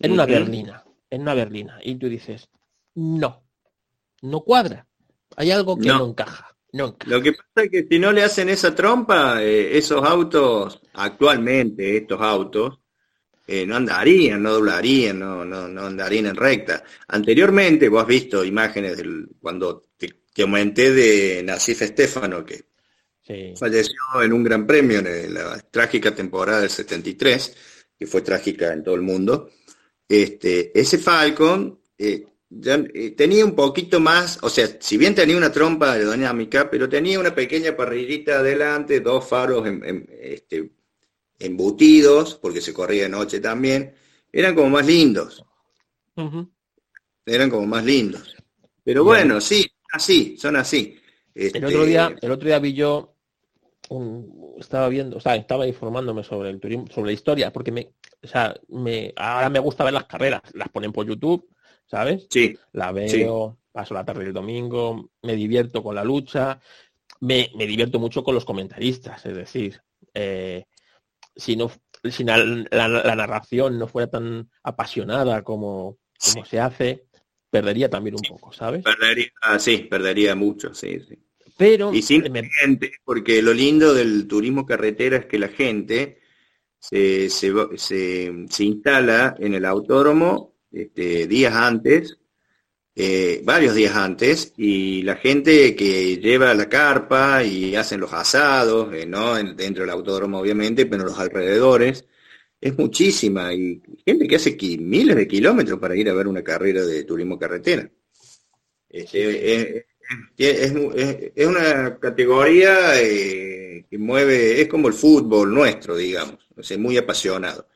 en una berlina, en una berlina, y tú dices, no, no cuadra. Hay algo que no encaja. Lo que pasa es que si no le hacen esa trompa, eh, esos autos, actualmente estos autos, eh, no andarían, no doblarían, no, no, no, andarían en recta. Anteriormente, vos has visto imágenes del, cuando que aumenté de Nasif Estefano, que falleció en un gran premio en la trágica temporada del 73, que fue trágica en todo el mundo. Este, ese Falcon eh, eh, tenía un poquito más, o sea, si bien tenía una trompa aerodinámica, pero tenía una pequeña parrillita adelante, dos faros este, embutidos, porque se corría de noche también, eran como más lindos. Eran como más lindos. Pero bueno, sí, así, son así. El otro día, este, el otro día vi yo estaba viendo, o sea, estaba informándome sobre el turismo, sobre la historia, porque me, o sea, me, ahora me gusta ver las carreras, las ponen por YouTube, ¿sabes? Sí. La veo, paso la tarde del domingo, me divierto con la lucha, me, divierto mucho con los comentaristas, es decir, eh, si no si la, narración no fuera tan apasionada como, como se hace, perdería también un poco, ¿sabes? Perdería, ah, sí, perdería mucho, sí, sí. Pero y sin gente, porque lo lindo del turismo carretera es que la gente se, se, instala en el autódromo este, días antes, eh, varios días antes, y la gente que lleva la carpa y hacen los asados, eh, no dentro del autódromo obviamente, pero los alrededores, es muchísima y gente que hace miles de kilómetros para ir a ver una carrera de turismo carretera. Este, es, una categoría eh, que mueve, es como el fútbol nuestro, digamos, es muy apasionado.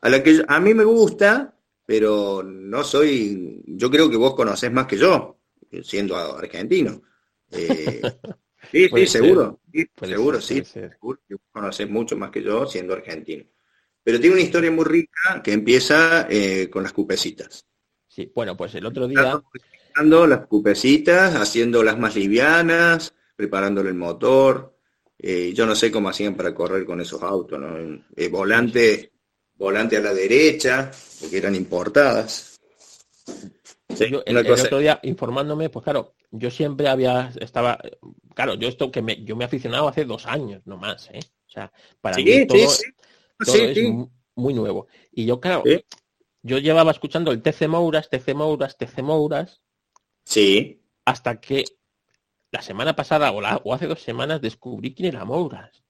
A la que a mí me gusta, pero no soy, yo creo que vos conocés más que yo, siendo argentino. Eh, sí, sí, seguro, seguro, sí, seguro que vos conocés mucho más que yo siendo argentino. Pero tiene una historia muy rica que empieza eh, con las cupecitas. Sí, bueno, pues el otro día... Las cupecitas, haciéndolas más livianas, preparándole el motor. Eh, yo no sé cómo hacían para correr con esos autos, ¿no? Eh, volante, volante a la derecha, porque eran importadas. el, otro día informándome, pues claro, yo siempre había, estaba, claro, yo esto que me, yo me he aficionado hace dos años, no más, ¿eh? O sea, para mí todo, es muy nuevo. Y yo, claro, yo llevaba escuchando el TC Mouras, TC Mouras, TC Mouras. Sí. Hasta que la semana pasada o, hace dos semanas descubrí quién era Mouras.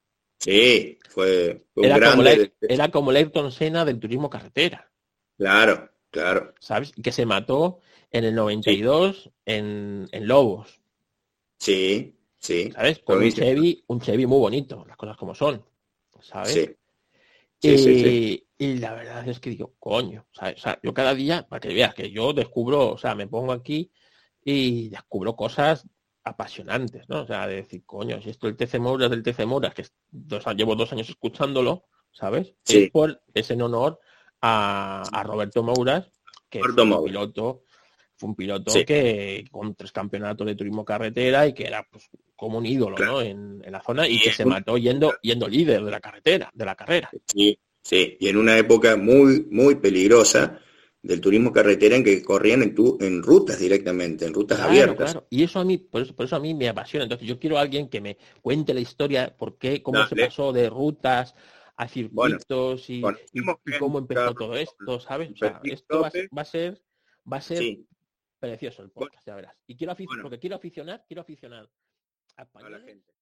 Sí, fue, era, como la, era como Ayrton Senna del turismo carretera. Claro, claro. ¿Sabes? Que se mató en el 92 en, en Lobos. Sí, sí. ¿Sabes? Con un Chevy, un Chevy muy bonito, las cosas como son. ¿Sabes? Sí. y, la verdad es que digo, coño, o sea, yo cada día, para que veas que yo descubro, o sea, me pongo aquí y descubro cosas apasionantes, ¿no? O sea, de decir, coño, si esto el TC Moura del TC Moura, que llevo dos años escuchándolo, ¿sabes? Sí. Es, por, es en honor a, Roberto Mouras, que fue un piloto, fue un piloto que con tres campeonatos de turismo carretera y que era pues, como un ídolo, ¿no? En, la zona y que se mató yendo, yendo líder de la carretera, de la carrera. Sí, sí, y en una época muy, muy peligrosa del turismo carretera en que corrían en, tu, en rutas directamente, en rutas abiertas. Claro. Y eso a mí, por eso, por eso a mí me apasiona. Entonces yo quiero a alguien que me cuente la historia, por qué, cómo se pasó de rutas a circuitos y, cómo empezó todo esto, ¿sabes? O sea, esto va, a ser, va a ser precioso el podcast, ya verás. Y quiero aficionar, porque quiero aficionar, quiero aficionar a, a la gente.